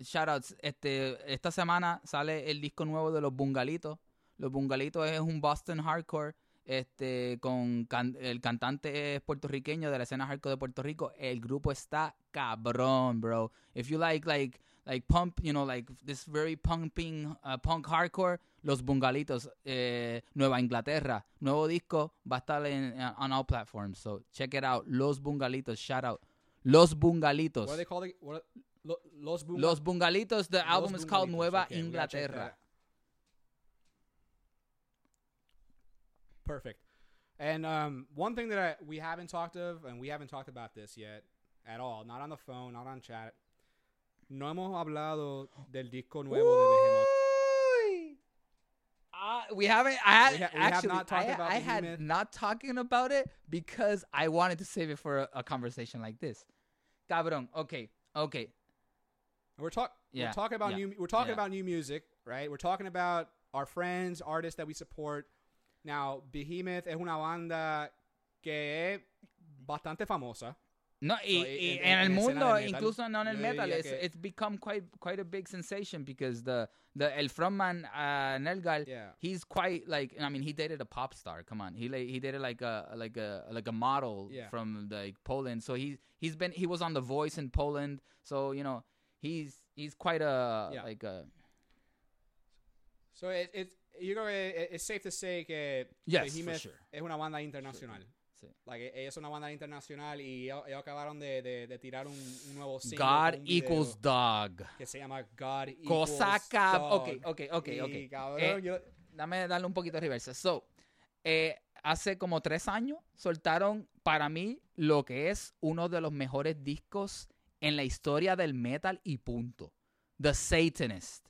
shoutouts, este, esta semana sale el disco nuevo de los Bungalitos. Los Bungalitos es un Boston hardcore, este, con can- el cantante es puertorriqueño de la escena hardcore de Puerto Rico. El grupo está cabrón, bro. If you like, like, like pump, you know, like this very pumping uh, punk hardcore, los Bungalitos, eh, Nueva Inglaterra, nuevo disco, va a estar en, uh, on all platforms. So check it out. Los Bungalitos, shout out. Los Bungalitos. What are they called? What, lo, los Bunga- Los Bungalitos, the Los album is called Nueva Okay, we gotta check Inglaterra. Perfect. And um, one thing that I, we haven't talked of, and we haven't talked about this yet at all, not on the phone, not on chat. No hemos hablado del disco nuevo de Behemoth. Uh, we haven't. I had, We ha- we have actually, not talked I, about I had not talking about it because I wanted to save it for a, a conversation like this. Cabrón. Okay. Okay. We're talk Yeah, we're talking about yeah, new we're talking yeah. about new music, right? We're talking about our friends, artists that we support. Now, Behemoth es una banda que es bastante famosa. No, So, en, en el mundo, metal, incluso no en el metal, it's, que- it's become quite quite a big sensation because the the el frontman uh, Nelgal, Yeah. he's quite like I mean he dated a pop star. Come on, he like he dated like a like a like a model Yeah. from like Poland. So he he's been he was on The Voice in Poland. So you know he's he's quite a Yeah. like a So it, it's you know it, it's safe to say que Yes, Behemoth sure. es una banda internacional. Sí. Like, e- es una banda internacional y ellos, ellos acabaron de, de, de tirar un, un nuevo single God un equals dog. que se llama God Equals Cosa cab. Dog. Ok, ok, ok, Y, ok. cabrón, Eh, yo- dame darle un poquito de reversa. So, eh, hace como tres años soltaron para mí lo que es uno de los mejores discos en la historia del metal y punto. The Satanist.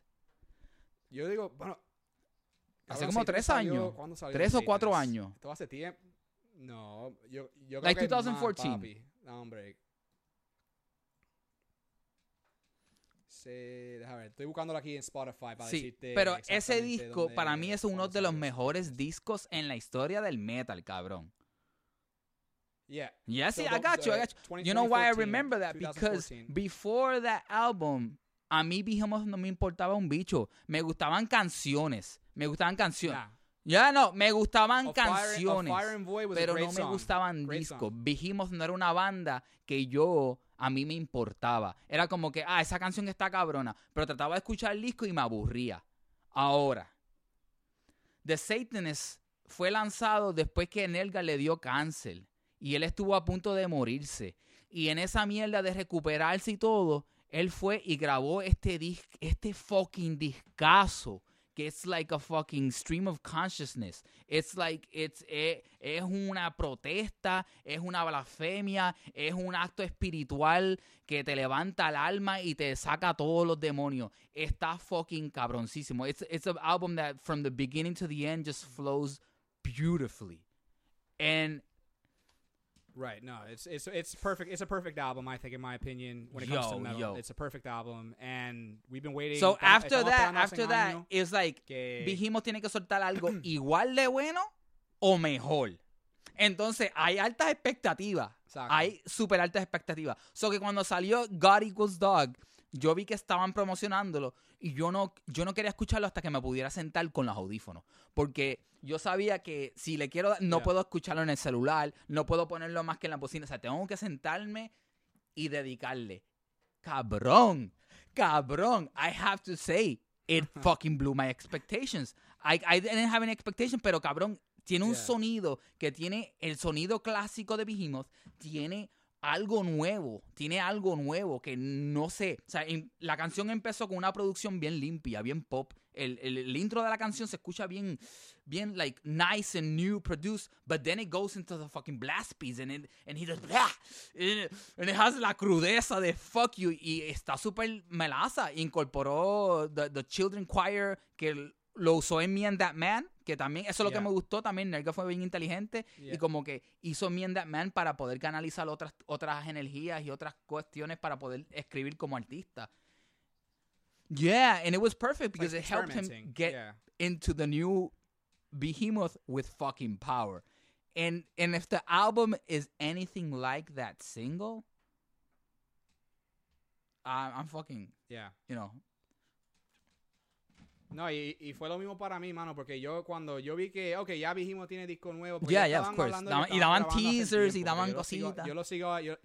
Yo digo, bueno. Hace como tres salió- años. ¿cuándo salió Tres o cuatro años. Esto hace tiempo. No, yo, yo creo Like que más, 2014. papi. No, hombre. Sí, déjame ver. Estoy buscándolo aquí en Spotify para Sí, decirte. pero ese disco para mí es uno de los mejores discos en la historia del metal, cabrón. Yeah. Yes, So I got you, I the got you. 20- You know why I 2014, remember that? Because 2014. before that album, a mí Behemoth no me importaba un bicho. Me gustaban canciones. Me gustaban canciones. Nah. Ya no, me gustaban A canciones. Fire pero no me song. gustaban Great discos. song. No era una banda que yo a mí me importaba. Era como que, ah, esa canción está cabrona. Pero trataba de escuchar el disco y me aburría. Ahora, The Satanist fue lanzado después que Nelga le dio cáncer. Y él estuvo a punto de morirse. Y en esa mierda de recuperarse y todo, él fue y grabó este disc, este fucking discazo. Es like a fucking stream of consciousness. It's like, it's, eh, es una protesta, es una blasfemia, es un acto espiritual que te levanta el alma y te saca todos los demonios. Está fucking cabroncísimo. It's, it's an album that from the beginning to the end just flows beautifully. And Right. No, it's it's it's perfect. It's a perfect album, I think, in my opinion. When it comes Yo, to metal, yo. it's a perfect album, and we've been waiting. so after estamos that, esperando hace after un that, año it's like que- tiene que soltar algo igual de bueno o mejor. Entonces, hay altas expectativas. Exacto. Hay súper altas expectativas. So que cuando salió God Equals Dog, yo vi que estaban promocionándolo y yo no, yo no quería escucharlo hasta que me pudiera sentar con los audífonos. Porque yo sabía que si le quiero, no Yeah. puedo escucharlo en el celular, no puedo ponerlo más que en la bocina. O sea, tengo que sentarme y dedicarle. Cabrón, cabrón. I have to say, it fucking blew my expectations. I, I didn't have any expectation, pero cabrón, tiene un Yeah. sonido que tiene el sonido clásico de Behemoth, tiene algo nuevo, tiene algo nuevo que no sé. O sea, la canción empezó con una producción bien limpia, bien pop. El, el, intro de la canción se escucha bien, bien like nice and new produced, but then it goes into the fucking blast piece and, it, and he does blah, and it, and it has la crudeza de fuck you y está súper melaza. Incorporó the, the Children Choir que lo usó en Me and That Man, que también, eso es lo Yeah. que me gustó también, Nerga fue bien inteligente Yeah. y como que hizo Me and That Man para poder canalizar otras, otras energías y otras cuestiones para poder escribir como artista. Yeah, and it was perfect like because it helped him get yeah. into the new Behemoth with fucking power. And and if the album is anything like that single, I'm, I'm fucking, Yeah. you know. No, y, y fue lo mismo para mí, mano, porque yo cuando yo vi que, ok, ya Vigimo tiene disco nuevo. porque Yeah, ya yeah, of course. Daban- ya y daban teasers y daban sigo- cositas. Yo lo sigo, yo,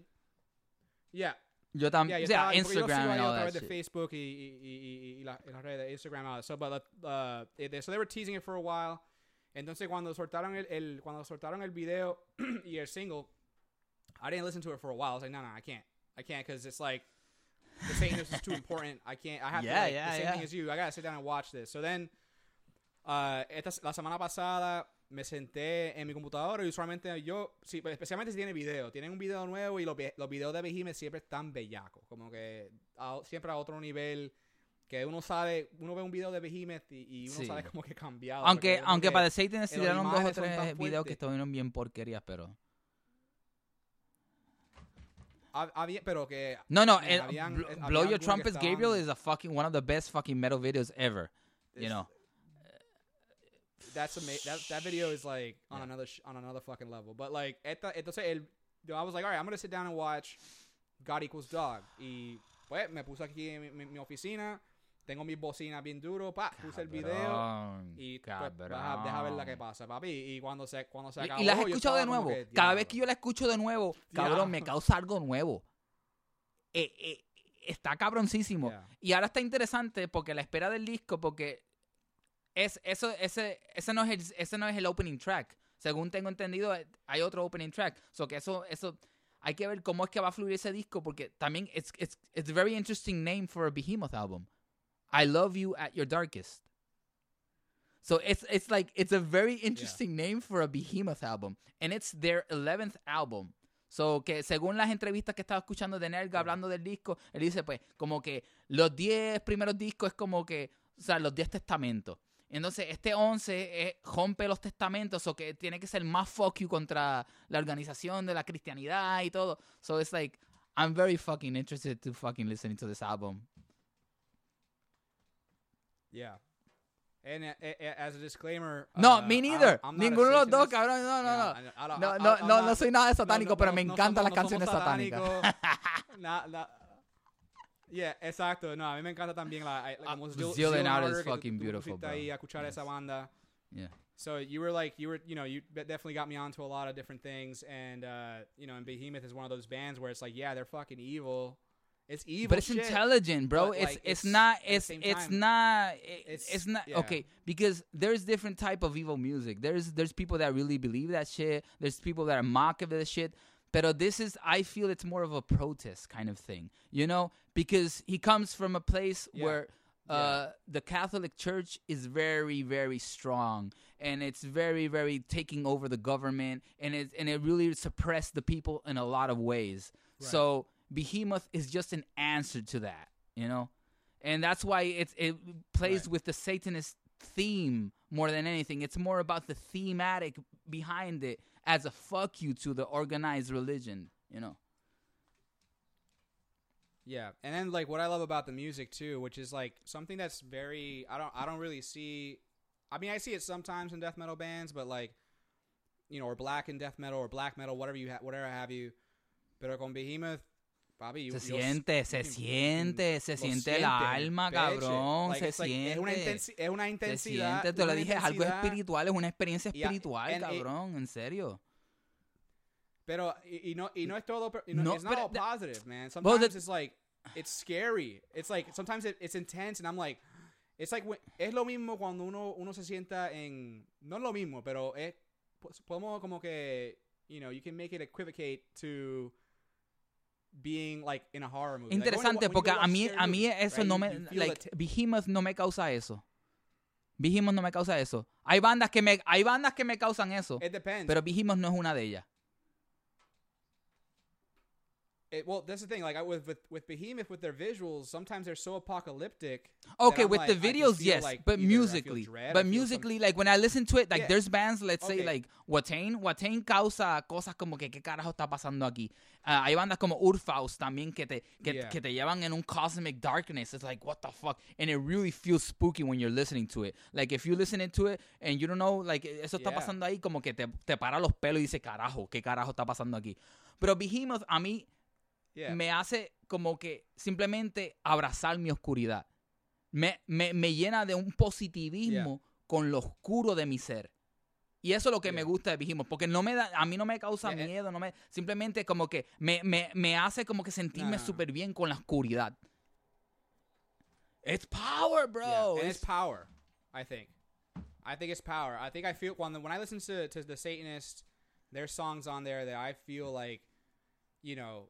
yeah, Yo yeah, también, yo o sea, Instagram and all that de. Facebook y, y, y, y la- las redes de Instagram. all that. So, but, uh, it- so they were teasing it for a while. Entonces cuando soltaron el, el cuando soltaron el video y el single, I didn't listen to it for a while. I was like, no, no, I can't, I can't, because it's like saying this is too important. I can't. I have Yeah, to like yeah, the same yeah. thing as you. I gotta sit down and watch this. So then, uh, esta, la semana pasada me senté en mi computadora y usualmente yo, sí, pues, especialmente si tiene video, tienen un video nuevo y los, los videos de Behemoth siempre están bellacos, como que a- siempre a otro nivel que uno sabe, uno ve un video de Behemoth y, y uno Sí. sabe como que cambiado. Aunque, aunque que para The Satan tiraron dos o tres videos que estuvieron bien porquerías, pero... hab- había- pero que No, no, Man, habían- Bl- eh, Blow Your Trumpets, Gabriel is a fucking, one of the best fucking metal videos ever. You know. that's amazing. that that video is like on Yeah. another sh- on another fucking level. But like esta, entonces el, I was like, all right, I'm gonna sit down and watch God Equals Dog. Y pues me puse aquí en mi, mi- mi oficina, tengo mis bocinas bien duro, pa, puse el video Cabrón, y pues, deja, deja ver la que cabrón. pasa, papi. Y cuando se cuando se Y- acabó, Y las he escuchado de nuevo. que, Cada vez que yo la escucho de nuevo, cabrón, me causa algo nuevo. Eh, eh, está cabroncísimo. Y ahora está interesante porque la espera del disco, porque es eso, ese, ese no es el, ese no es el opening track. Según tengo entendido, eh, hay otro opening track. So que eso, eso, hay que ver cómo es que va a fluir ese disco, porque también it's, it's, it's a very interesting name for a Behemoth album. I love you at your darkest. So it's it's like it's a very interesting name for a Behemoth album, and it's their 11th album. So que según las entrevistas que estaba escuchando de Nerga hablando del disco, él dice pues como que los 10 primeros discos es como que, o sea, los 10 testamentos. Entonces este 11 es, rompe los testamentos o que tiene que ser más fuck you contra la organización de la cristianidad y todo. So it's like I'm very fucking interested to fucking listening to this album. Yeah. And uh, uh, uh, as a disclaimer, No, uh, me I'm- neither. I'm a Ninguno de los dos, cabrón. No, no, no. I- I don't- No, no, I'm no, no soy nada de no, satánico, no, pero no, me no encantan las canciones satánicas. satánicos. Na- na- yeah, exacto. No, a mí me encanta también la, like, Ah, como Zeal Zeal and Ardor is tú- fucking tú beautiful, fuiste bro. ahí a escuchar Yes. esa banda. Yeah. So you were like, you were, you know, you de- definitely got me onto a lot of different things, and uh, you know, and Behemoth is one of those bands where it's like, yeah, they're fucking evil. It's evil, but it's shit. intelligent, bro. but, it's, like, it's it's- not it's it's not it- it's- it's, not yeah. okay because there's different type of evil music. There's there's people that really believe that shit. There's people that are mock of this shit. But this is I feel it's more of a protest kind of thing, you know, because he comes from a place Yeah. where uh, the Catholic Church is very, very strong, and it's very, very taking over the government, and it and it really suppressed the people in a lot of ways. So Behemoth is just an answer to that, you know, and that's why it it plays Right. with the Satanist theme more than anything. It's more about the thematic behind it as a fuck you to the organized religion, you know. Yeah, and then like what I love about the music too, which is like something that's very I don't I don't really see. I mean, I see it sometimes in death metal bands, but like you know, or black and death metal or black metal, whatever you ha- whatever have you. Pero con Behemoth, papi, Se siente, se siente, se siente el siente, alma, cabrón, se like- es una, siente. es una intensidad. siente, te lo dije, es algo espiritual, es una experiencia espiritual, cabrón, en serio. Pero y, no y no es todo. No, it's not all positive, man. Sometimes it's like it's scary. It's like sometimes it, it's intense, and I'm like, it's like es lo mismo cuando uno uno se sienta en no es lo mismo, pero es podemos como que you know you can make it equivocate to being like in a horror movie. Like, when Interesante, when you porque a mí, a mí eso right, no me, you like, Behemoth no me causa eso. Behemoth no me causa eso. Hay bandas que me, hay bandas que me causan eso, It depends. pero Behemoth no es una de ellas. It, well, that's the thing. Like I, with, with with Behemoth, with their visuals, sometimes they're so apocalyptic. Okay, with like, the videos, yes, like, but either I feel musically, dread, but musically, like when I listen to it, like Yeah. there's bands, let's say like Watain, Watain causa cosas como que qué carajo está pasando aquí. Ah, hay bandas como Urfaus también que te que, Yeah. que te llevan en un cosmic darkness. It's like what the fuck, and it really feels spooky when you're listening to it. Like if you're listening to it and you don't know, like eso está Yeah. pasando ahí, como que te, te para los pelos y dice carajo, qué carajo está pasando aquí. Pero Behemoth a mí Yeah. me hace como que simplemente abrazar mi oscuridad. Me, me, me llena de un positivismo con lo oscuro de mi ser. Y eso es lo que me Yeah. gusta de Behemoth, porque no me da, a mí no me causa Yeah, and- miedo, no me, simplemente como que me, me, me hace como que sentirme no. súper bien con la oscuridad. It's power, bro. Yeah, It's- it's power. I think. I think it's power. I think I feel when when I listen to to the Satanist, there's songs on there that I feel like, you know,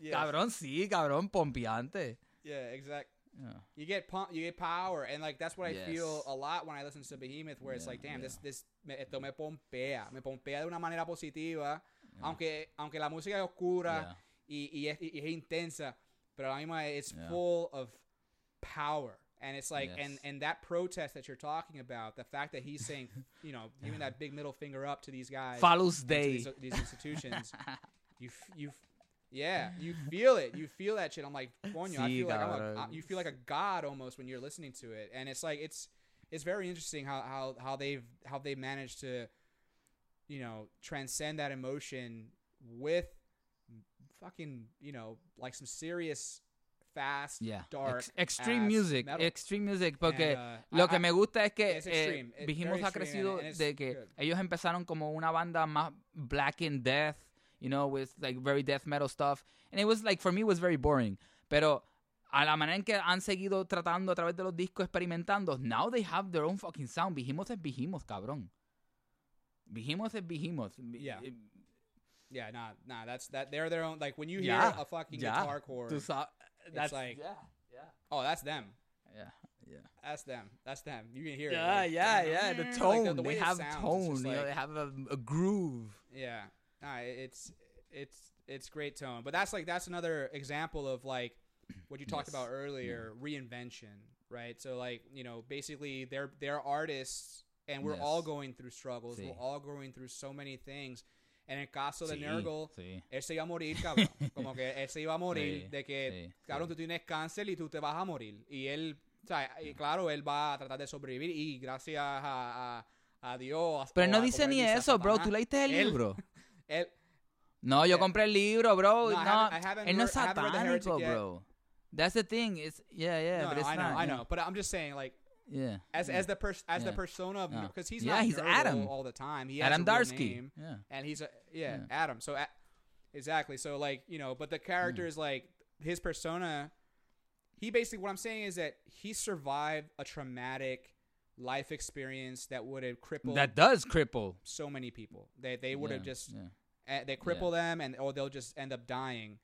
Yes. Cabrón, sí, cabrón, pompeante. Yeah, exact. Yeah. You get pump, you get power, and like that's what I feel a lot when I listen to Behemoth, where it's like, damn, yeah. this, this, me, esto me pompea, me pompea de una manera positiva, aunque, aunque la música es oscura Yeah. y, y, es, y es intensa, pero a la misma it's Yeah. full of power, and it's like, and Yes. and that protest that you're talking about, the fact that he's saying, you know, giving that big middle finger up to these guys, follows and Day. these, these institutions, you you. Yeah, you feel it. You feel that shit. I'm like, coño, I feel like I'm a, you feel like a god almost when you're listening to it, and it's like it's it's very interesting how how how they've how they managed to, you know, transcend that emotion with fucking you know like some serious fast Yeah. dark Ex- extreme music. metal. Extreme music. Porque And, uh, lo I- que me gusta es que eh, extreme. It's Behemoth very ha crecido and- and de que good. ellos empezaron como una banda más black in death, you know, with like very death metal stuff. And it was like, for me, it was very boring. Pero a la manera en que han seguido tratando a través de los discos experimentando, now they have their own fucking sound. Behemoth es Behemoth, cabrón. Behemoth es Behemoth. Yeah. Yeah nah nah that's that they're their own like when you hear Yeah, a fucking yeah. guitar chord that's like- yeah, yeah, oh that's them yeah, yeah. that's them that's them you can hear Yeah, it like, yeah, yeah. The like, tone. the they have tone. you know, they have a, a groove. Yeah, nah, it's it's it's great tone, but that's like that's another example of like what you talked Yes. about earlier, reinvention, right? So like you know, basically they're they're artists, and we're all going through struggles. Sí. We're all going through so many things. En el caso de Sí, Nurgle, sí. él se iba a morir, cabrón. Como que él se iba a morir Sí, de que, sí, cabrón, sí. tú tienes cáncer y tú te vas a morir. Y él, o sea, y claro, él va a tratar de sobrevivir y gracias a, a, a Dios. Pero no a- dice como él ni dice, a eso, bro. Satanás, ¿Tú leíste el él- libro? Él, No, yo Yeah. compré el libro, bro. No, I No, haven't- I haven't él no es read- I haven't read The Heretic satánico, bro. That's the thing. It's yeah, yeah, no, but no, it's I know, not. I yeah. know, but I'm just saying, like, Yeah. as as the pers- as the persona of Yeah. because he's Yeah, not he's Adam. all the time. He has Adam Darsky. Yeah. and he's a yeah, Yeah. Adam. So a- exactly. So like you know, but the character Mm. is like his persona. He basically what I'm saying is that he survived a traumatic life experience that would have crippled That does cripple. so many people. They they would have Yeah, just yeah. Uh, they cripple them and or they'll just end up dying.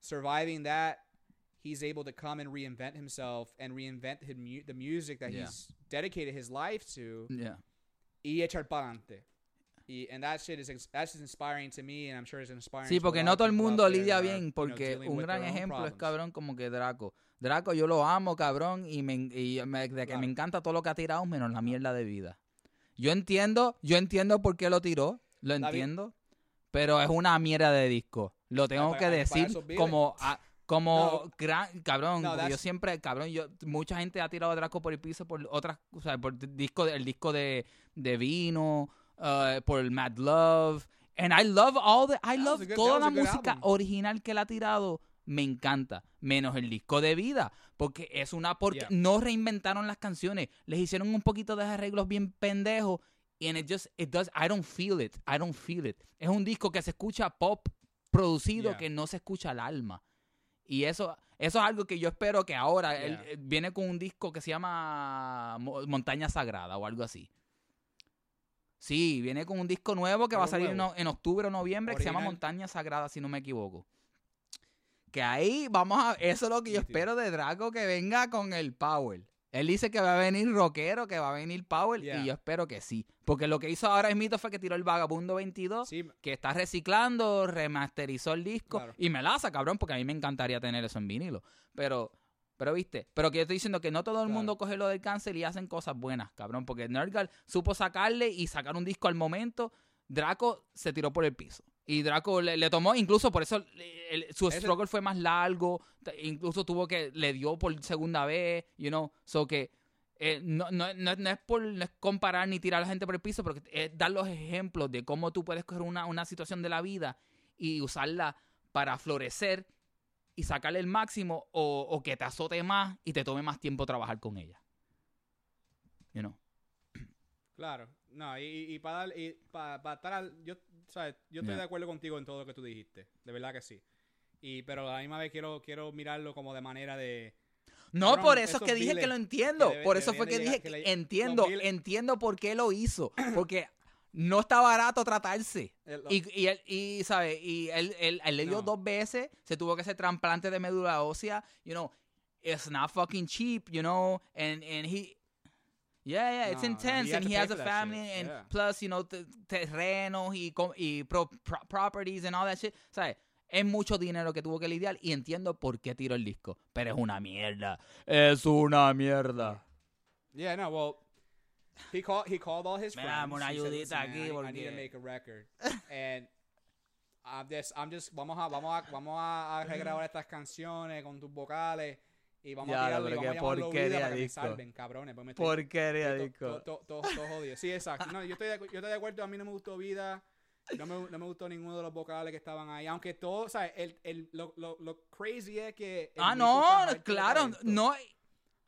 Surviving that, he's able to come and reinvent himself and reinvent his mu- the music that Yeah. he's dedicated his life to Yeah. y echar pa'lante. Y, and that shit is that's just inspiring to me and I'm sure it's inspiring Sí, porque no todo el mundo lidia bien, you know, porque un gran ejemplo es cabrón como que Draco. Draco yo lo amo, cabrón, y, me, y me- de que Claro. me encanta todo lo que ha tirado menos la mierda de vida. Yo entiendo, yo entiendo por qué lo tiró, lo entiendo, pero es una mierda de disco. Lo tengo para- que decir como a- como No. gran cabrón, No, yo siempre, cabrón, yo mucha gente ha tirado Draco por el piso por otras, o sea, por disco el disco de, de Vino, uh, por el Mad Love, and I love all the I love good- toda la música album. original que él ha tirado me encanta, menos el disco de vida, porque es una porque Yeah. no reinventaron las canciones, les hicieron un poquito de arreglos bien pendejos and it just it does I don't feel it, I don't feel it. Es un disco que se escucha pop producido Yeah. que no se escucha el alma. Y eso, eso es algo que yo espero que ahora él, eh, viene con un disco que se llama Mo- Montaña Sagrada o algo así. Sí, viene con un disco nuevo que va a salir en, nuevo. o- en octubre o noviembre que se llama. Montaña Sagrada, si no me equivoco. Que ahí vamos a. Eso es lo que yo espero de Draco que venga con el Power. Él dice que va a venir rockero, que va a venir Yeah. y yo espero que sí. Porque lo que hizo ahora es mito fue que tiró el Vagabundo 22, Sí, que está reciclando, remasterizó el disco, Claro. y me laza, cabrón, porque a mí me encantaría tener eso en vinilo. Pero, pero viste, pero que yo estoy diciendo que no todo el Claro. mundo coge lo del cáncer y hacen cosas buenas, cabrón, porque Nerdgal supo sacarle y sacar un disco al momento. Draco se tiró por el piso. Y Draco le, le tomó, incluso por eso el- su Ese- struggle fue más largo. Incluso tuvo que, le dio por segunda vez, you know. So que eh, no, no, no, no es por no es comparar ni tirar a la gente por el piso, pero que es dar los ejemplos de cómo tú puedes coger una, una situación de la vida y usarla para florecer y sacarle el máximo o, o que te azote más y te tome más tiempo trabajar con ella. You know. Claro, no, y, y, para dar, y para, para estar al- yo, ¿sabes? yo estoy Yeah. de acuerdo contigo en todo lo que tú dijiste, de verdad que sí. Y, pero a la misma vez quiero, quiero mirarlo como de manera de, No, por eso es que dije que lo entiendo. que debe- por eso fue que dije que le- entiendo, entiendo por qué lo hizo. Porque no está barato tratarse. el- Y, y él, y, ¿sabe? Y él, él, él le dio No. dos veces, se tuvo que hacer trasplante de médula ósea, you know, it's not fucking cheap, you know, and, and he, yeah, yeah, it's No, intense, and he has a family, and yeah. plus, you know, te- terrenos y, com- y pro- pro- properties and all that shit, ¿sabes? Es mucho dinero que tuvo que lidiar y entiendo por qué tiró el disco, pero es una mierda, es una mierda. Yeah, no, well, he called he called all his friends. una said, ayudita "Listen, aquí I- need to make a record. And I'm just, I'm just, vamos a, vamos a, vamos a, a regrabar estas canciones con tus vocales y vamos Ya, a tirarlo y vamos a llamarlo porquería vida para que me salven, cabrones. pues me estoy- Porquería, disco. to- to- to- Todo jodido. Sí, exacto. No, yo estoy, de, yo estoy de acuerdo. A mí no me gustó vida. No me, no me gustó ninguno de los vocales que estaban ahí. Aunque todo, ¿sabes? El, el, lo, lo, lo crazy es que. Ah, no, claro, no,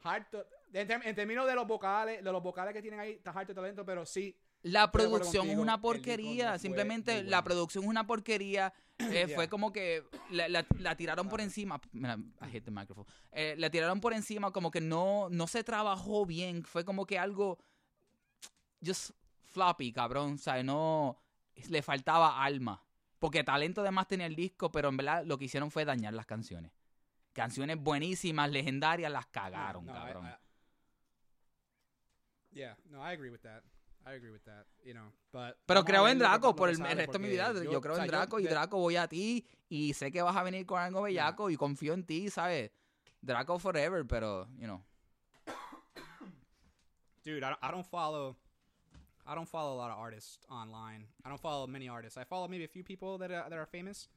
Harto- en, en términos de los vocales, de los vocales que tienen ahí, está harto talento, pero sí. La producción es una porquería. no Simplemente la producción es una porquería. Eh, Fue como que la, la- la tiraron por encima. Mira, I the microphone. Eh, la tiraron por encima, como que no, no se trabajó bien. Fue como que algo. Just floppy, cabrón. O sea, no. Le faltaba alma. Porque talento además tenía el disco, pero en verdad lo que hicieron fue dañar las canciones. Canciones buenísimas, legendarias, las cagaron, No, I- cabrón. I- yeah, no, I agree with that. I agree with that, you know, but Pero creo en Draco por el, el resto de mi vida. Yo, creo o sea, en Draco y de- Draco voy a ti y sé que vas a venir con algo bellaco y confío en ti, ¿sabes? Draco forever, pero, you know. dude, I don't, I don't follow. I don't follow a lot of artists online. I don't follow many artists. I follow maybe a few people that are, that are famous.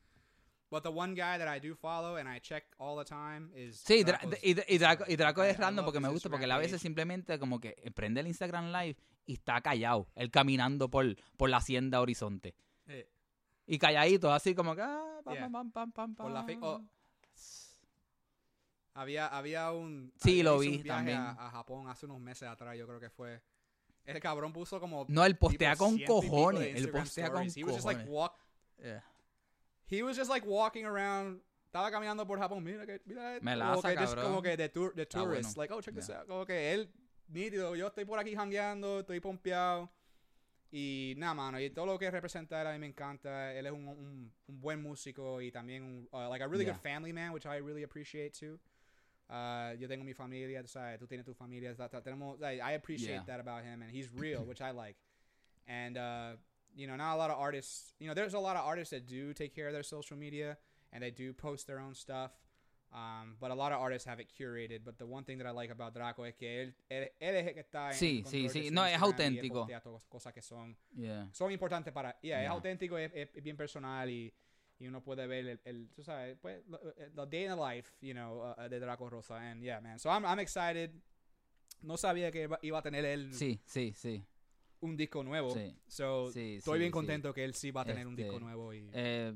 But the one guy that I do follow and I check all the time is Sí, Draco's y, y Draco, y Draco es I random porque me gusta, porque él a veces simplemente como que prende el Instagram Live y está callado, él caminando por, por la hacienda Horizonte. Eh, Y calladito, así como que... ah, pam, Yeah. pam, pam, pam, Por la pam. oh, había había un Sí, había- lo vi un viaje también. A, a Japón hace unos meses atrás, yo creo que fue. El cabrón puso como No, él postea con cojones, él postea con stories. He was just like cojones. walk Yeah. He was just like walking around. Estaba caminando por Japón. Mira que, mira esto. Me como que, just como que de, tour, de tourist. bueno. Like, oh, check this Yeah. out. Como que él, nítido. Yo estoy por aquí jangueando, estoy pompeado. Y nada, mano. Y todo lo que representa él a mí me encanta. Él es un, un, un buen músico y también un, uh, like a really Yeah. good family man, which I really appreciate too. Uh, yo tengo mi familia, tú sabes, tú tienes tu familia. tenemos, like, I appreciate Yeah. that about him, and he's real, which I like. And uh, you know, not a lot of artists. You know, there's a lot of artists that do take care of their social media and they do post their own stuff. Um, but a lot of artists have it curated. But the one thing that I like about Draco es que él, él, él es el que está en Sí, sí, sí. No, es Instagram y él auténtico. cosas que son Yeah. son importantes para yeah, es auténtico es, es- bien personal y, y uno puede ver el, el tú sabes pues the day in the life you know uh, uh, de Draco Rosa and yeah man so I'm, I'm excited no sabía que iba, iba a tener él Sí, sí, sí. Un disco nuevo Sí. so Sí, estoy sí, bien contento que él sí va a tener un Este, disco nuevo y Eh,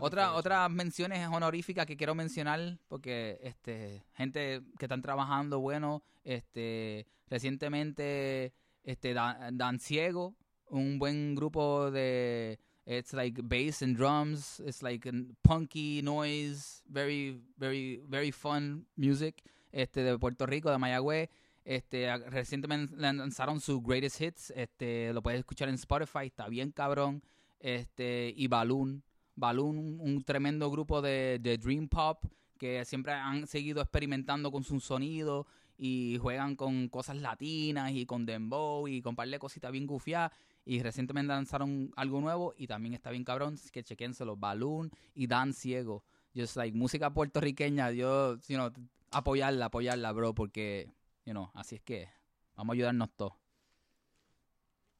Otra, otras menciones honoríficas que quiero mencionar, porque este, gente que están trabajando bueno, este, recientemente, este, Dan, Dan Ciego, un buen grupo de It's like bass and drums. It's like punky noise, very, very, very fun music. Este de Puerto Rico, de Mayagüez. Este, recientemente lanzaron su Greatest Hits. Este, lo puedes escuchar en Spotify, está bien cabrón. Este, y Balloon. Balloon, un, un tremendo grupo de, de Dream Pop que siempre han seguido experimentando con su sonido y juegan con cosas latinas y con dembow y con par de cositas bien gufiadas. Y recientemente lanzaron algo nuevo y también está bien cabrón, así que chequénselo. Balloon y Dan Ciego. Just like música puertorriqueña, yo, you know, apoyarla, apoyarla, bro, porque, you know, así es que vamos a ayudarnos todos.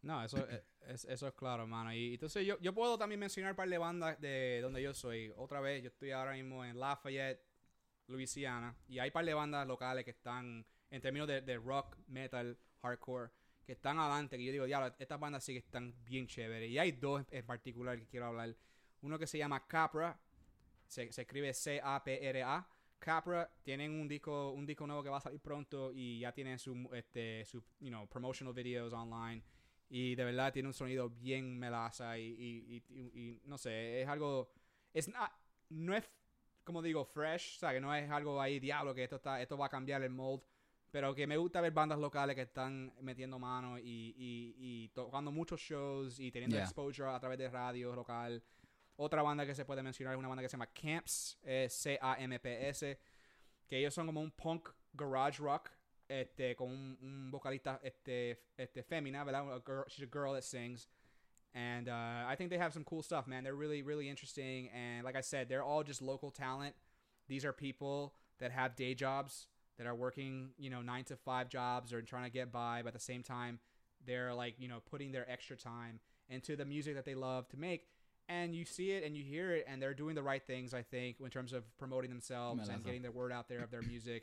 No, eso eh, es, eso es claro, hermano. Y entonces yo, yo puedo también mencionar un par de bandas de donde yo soy. Otra vez, yo estoy ahora mismo en Lafayette, Louisiana. Y hay un par de bandas locales que están, en términos de, de rock, metal, hardcore, que están adelante. Que yo digo, ya, estas bandas sí que están bien chéveres. Y hay dos en particular que quiero hablar. Uno que se llama Capra. Se, se escribe C-A-P-R-A. Capra tienen un disco, un disco nuevo que va a salir pronto y ya tienen su, este, su, you know, promotional videos online. Y de verdad tiene un sonido bien melaza y, y, y- y- y no sé, es algo... Es not- no es, como digo, fresh, o sea, que no es algo ahí, diablo, que esto, está, esto va a cambiar el mold. Pero que me gusta ver bandas locales que están metiendo mano y, y, y tocando muchos shows y teniendo Yeah. exposure a través de radio local. Otra banda que se puede mencionar es una banda que se llama Camps, eh, C-A-M-P-S, que ellos son como un punk garage rock este, con un, un vocalista este, este, fémina, ¿verdad? A girl, she's a girl that sings. And uh, I think they have some cool stuff, man. They're really, really interesting. And like I said, they're all just local talent. These are people that have day jobs, that are working, you know, nine to five jobs or trying to get by, but at the same time, they're like, you know, putting their extra time into the music that they love to make. And you see it and you hear it, and they're doing the right things, I think, in terms of promoting themselves and getting their word out there of their music.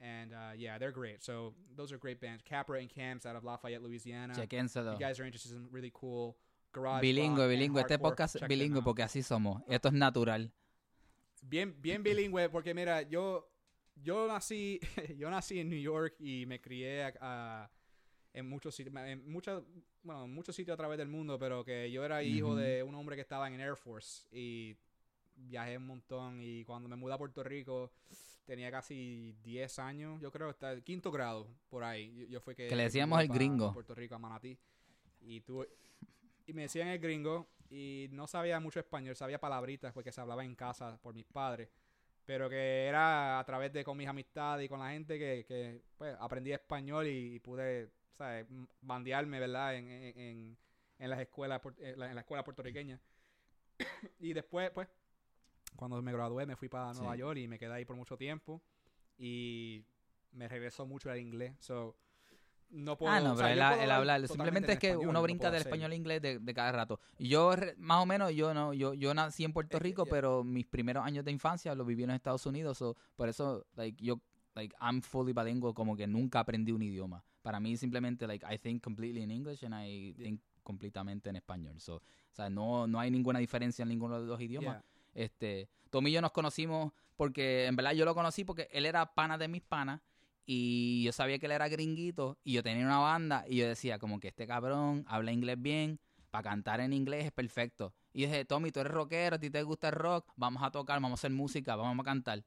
And uh, yeah, they're great. So those are great bands. Capra and Camps out of Lafayette, Louisiana. Chequénselo. You guys are interested in really cool garage Bilingüe, bilingüe. Este podcast bilingüe porque así somos. Esto es natural. bien bien bilingüe porque mira yo yo nací yo nací en New York y me crié a- en muchos sitios en muchos bueno en muchos sitios a través del mundo pero que yo era hijo de un hombre que estaba en Air Force y viajé un montón y cuando me mudé a Puerto Rico tenía casi 10 años yo creo hasta el quinto grado por ahí yo, yo fue que Que le decíamos el gringo. Puerto Rico a Manatí y tuve y me decían el gringo y no sabía mucho español, sabía palabritas porque se hablaba en casa por mis padres, pero que era a través de con mis amistades y con la gente que, que pues, aprendí español y, y pude, ¿sabes? Bandearme, ¿verdad? En, en, en- las escuelas, puer- en la, en la escuela puertorriqueña. y después, pues, cuando me gradué me fui para Nueva Sí. York y me quedé ahí por mucho tiempo y me regresó mucho el inglés, so no puedo, ah, no, o pero sea, él hablar Simplemente en es que español, uno brinca del español a inglés de, de cada rato. Yo, más o menos, yo no yo yo nací en Puerto que Rico, pero mis primeros años de infancia los viví en los Estados Unidos. so, por eso, like, yo, like, I'm fully bilingüe, como que nunca aprendí un idioma. Para mí, simplemente, like, I think completely in English and I think completamente en español. So, o sea, no, no hay ninguna diferencia en ninguno de los dos idiomas. Yeah. Este, Tommy y yo nos conocimos porque, en verdad, yo lo conocí porque él era pana de mis panas y yo sabía que él era gringuito y yo tenía una banda y yo decía como que este cabrón habla inglés bien, para cantar en inglés es perfecto. Y dije, Tommy, tú eres rockero, a ti te gusta el rock, vamos a tocar, vamos a hacer música, vamos a cantar.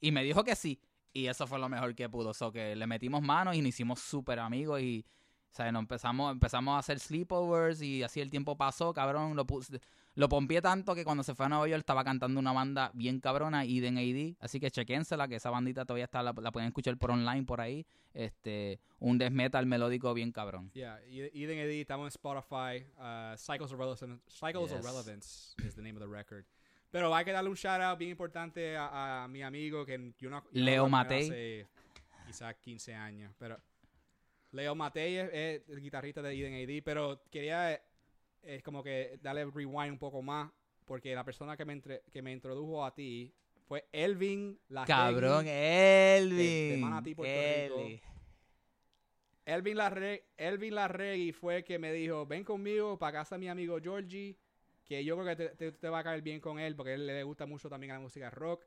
Y me dijo que sí. Y eso fue lo mejor que pudo. So que le metimos manos y nos hicimos súper amigos y ¿sabes? Nos empezamos, empezamos a hacer sleepovers y así el tiempo pasó, cabrón. Lo, puse- lo pompié tanto que cuando se fue a Nueva York estaba cantando una banda bien cabrona, Eden AD. Así que chequénsela, que esa bandita todavía está, la, la pueden escuchar por online por ahí. Este, un death metal melódico bien cabrón. Yeah, Eden Eddy, estamos en Spotify. Uh, Cycles of Relevance, Cycles of Yes. Relevance is the name of the record. Pero hay que darle un shout out bien importante a, a mi amigo que yo no, Leo Matei. hace quizás 15 años, pero Leo Matei es, es el guitarrista de Eden AD, pero quería eh, es como que darle rewind un poco más porque la persona que me entre- que me introdujo a ti fue Elvin la Cabrón, de Elvin. Manatí, Puerto Rico. Elvin. Elvin Larregui fue el que me dijo, ven conmigo para casa de mi amigo Georgie, que yo creo que te, te- te va a caer bien con él, porque a él le gusta mucho también la música rock.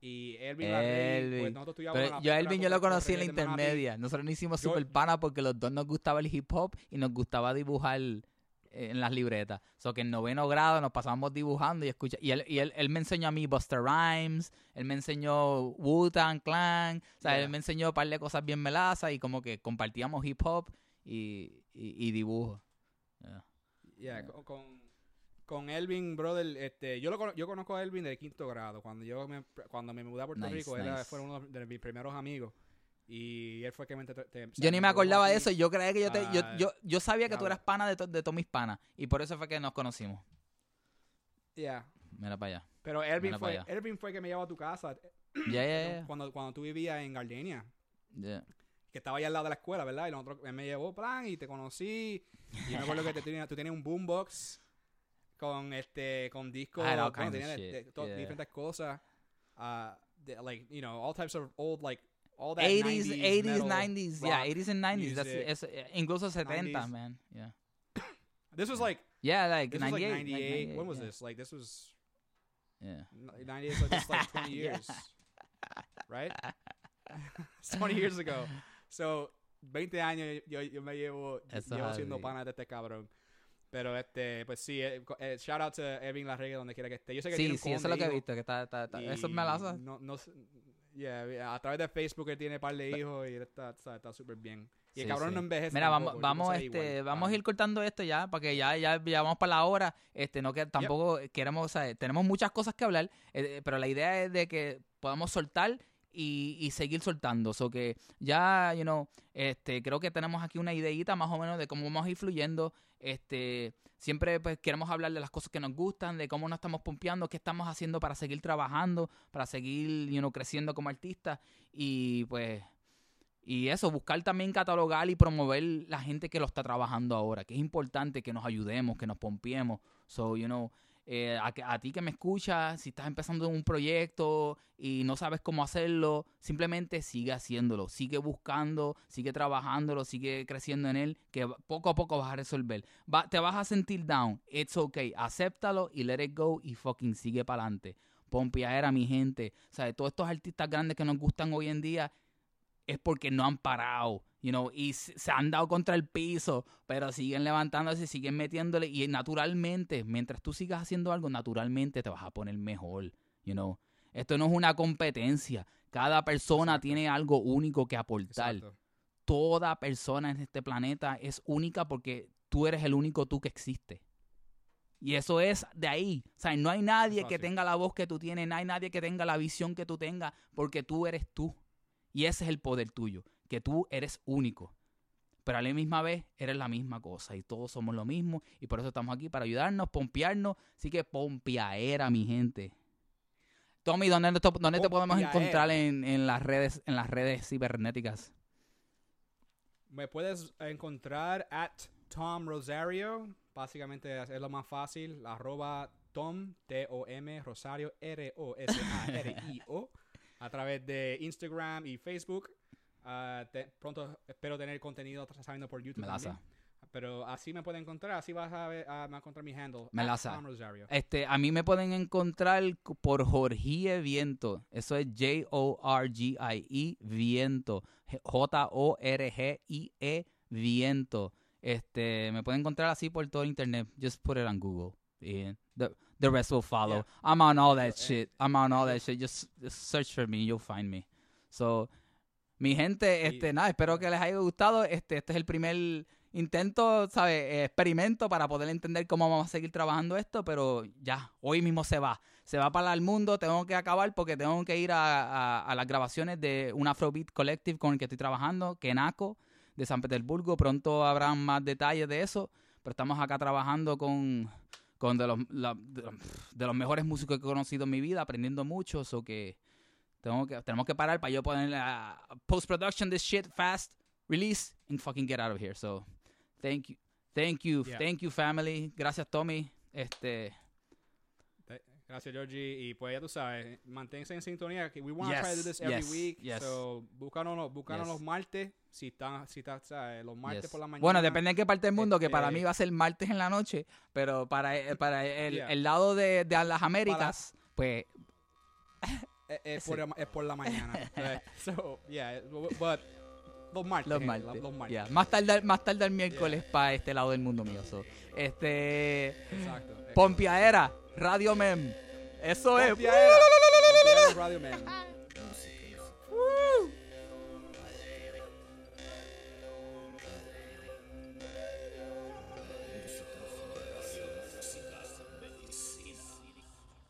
Y Elvin Larregui, Elvin. pues nosotros estudiamos Pero en la yo a Elvin yo lo conocí en la intermedia. Nosotros nos hicimos Yo- super pana porque los dos nos gustaba el hip hop y nos gustaba dibujar en las libretas. So que en noveno grado nos pasábamos dibujando y escucha y él, y él, él me enseñó a mí Buster Rhymes, él me enseñó Wu-Tang Clan, o sea, Yeah. él me enseñó un par de cosas bien melazas y como que compartíamos hip hop y, y, y dibujo. Yeah. Yeah, con, con, con Elvin, brother, este, yo, lo, yo conozco a Elvin de quinto grado. Cuando yo me, cuando me mudé a Puerto Nice, Rico, él nice. fue uno de mis primeros amigos. Y él fue que me... te- Yo ni me acordaba de eso. Yo creía que yo te, yo, Ah, yo, yo sabía que tú eras pana de, to- de todos mis panas. Y por eso fue que nos conocimos. Yeah. Mira para allá. Pero Elvin fue, allá. Elvin fue que me llevó a tu casa Ya, ya, ya. cuando, cuando tú vivías en Gardenia. Ya. Que estaba ahí al lado de la escuela, ¿verdad? Y nosotros, él me llevó, plan, y te conocí. Y me acuerdo que te tú tenías un boombox con este con discos, I had all kinds of de- shit, de- yeah. diferentes cosas. Uh, de- like, you know, all types of old, like, all that 80s, 90s, 80s, metal, 90s, yeah, 80s and 90s. That's, music, es- eh, incluso 70, 90s. man. Yeah. This was like, Yeah, like this was like 98. 98. When was 98, this? Like, this was Yeah. 98, so is like 20 years. Right? It's 20 years ago. So, 20 años yo, yo me llevo, llevo es siendo pana de este cabrón. Pero este, pues sí, eh, eh, shout out to Evin Larregui donde quiera que esté. Yo sé que tiene Sí, un sí, eso es lo que he visto. Que está, está, está- Eso y me la No, no, yeah, a través de Facebook él tiene un par de hijos y está súper bien. Y el Sí, cabrón sí. no envejece. Mira, tampoco, vamos, vamos, este, igual, vamos a ir cortando esto ya, para que ya, ya, ya vamos para la hora. Este, no que tampoco queremos, o sea, tenemos muchas cosas que hablar, eh, pero la idea es de que podamos soltar y, y seguir soltando. So que ya, you know, este, creo que tenemos aquí una ideita más o menos de cómo vamos a ir fluyendo. Este, siempre pues queremos hablar de las cosas que nos gustan, de cómo nos estamos pompeando, qué estamos haciendo para seguir trabajando, para seguir, you know, creciendo como artistas y pues y eso, buscar también catalogar y promover la gente que lo está trabajando ahora, que es importante que nos ayudemos, que nos pompiemos. So, you know, eh, a, a ti que me escuchas, si estás empezando un proyecto y no sabes cómo hacerlo, simplemente sigue haciéndolo, sigue buscando, sigue trabajándolo, sigue creciendo en él, que poco a poco vas a resolver. Te vas a sentir down, it's okay, acéptalo y let it go y fucking sigue para adelante. Pompeadera, mi gente. O sea, todos estos artistas grandes que nos gustan hoy en día, es porque no han parado, you know, y se han dado contra el piso, pero siguen levantándose, siguen metiéndole y naturalmente, mientras tú sigas haciendo algo, naturalmente te vas a poner mejor, you know. Esto no es una competencia. Cada persona Exacto. tiene algo único que aportar. Exacto. Toda persona en este planeta es única porque tú eres el único tú que existe. Y eso es de ahí. O sea, no hay nadie que tenga la voz que tú tienes, no hay nadie que tenga la visión que tú tengas, porque tú eres tú. Y ese es el poder tuyo, que tú eres único. Pero a la misma vez eres la misma cosa y todos somos lo mismo y por eso estamos aquí para ayudarnos, pompearnos. Así que pompeaera, mi gente. Tommy, ¿dónde, te- dónde te podemos encontrar en, en las redes en las redes cibernéticas? Me puedes encontrar at Tom Rosario. Básicamente es lo más fácil. Arroba Tom, T-O-M, Rosario, R-O-S-A-R-I-O. a través de Instagram y Facebook. Te- pronto espero tener contenido saliendo por YouTube. Melaza. también. Pero así me pueden encontrar. Así vas a, ver, a, a encontrar mi handle. Melaza. Este, a mí me pueden encontrar por Jorgie Viento. Eso es J-O-R-G-I-E Viento. J-O-R-G-I-E Viento. Este, me pueden encontrar así por todo internet. Just put it on Google. And the, the rest will follow. I'm on all that shit. I'm on all that shit. Just, just search for me. You'll find me. So, mi gente, este, nada, espero que les haya gustado. Este, este es el primer intento, ¿sabes? Experimento para poder entender cómo vamos a seguir trabajando esto, pero ya, hoy mismo se va. Se va para el mundo, tengo que acabar porque tengo que ir a, a- a las grabaciones de un Afrobeat Collective con el que estoy trabajando, Kenako, de San Petersburgo. Pronto habrán más detalles de eso, pero estamos acá trabajando con, con de, los, la- de, los- de los mejores músicos que he conocido en mi vida, aprendiendo mucho, so que, tengo que tenemos que parar para yo poner la post-production this shit fast, release, and fucking get out of here. So, thank you, thank you, Yeah. thank you family. Gracias Tommy. Este, Te- Gracias, Georgie. Y pues ya tú sabes, manténse en sintonía. We want to try to do this every yes, week. Yes. So, búscanos, búscanos los martes. Si están, si están, ¿sabes? Los martes por la mañana. Bueno, depende de qué parte del mundo, este, que para este mí va a ser martes en la noche. Pero para, eh, para el, yeah. el lado de, de las Américas, para, pues. es, es, por, es, por, la mañana. right? so, yeah, but. Los martes. Los martes. Eh, los martes. Yeah. Más tarde más tarde el miércoles yeah. para este lado del mundo mío. So, este. Exacto. Pompiadera. Radio Mem. Eso es. Radio Mem.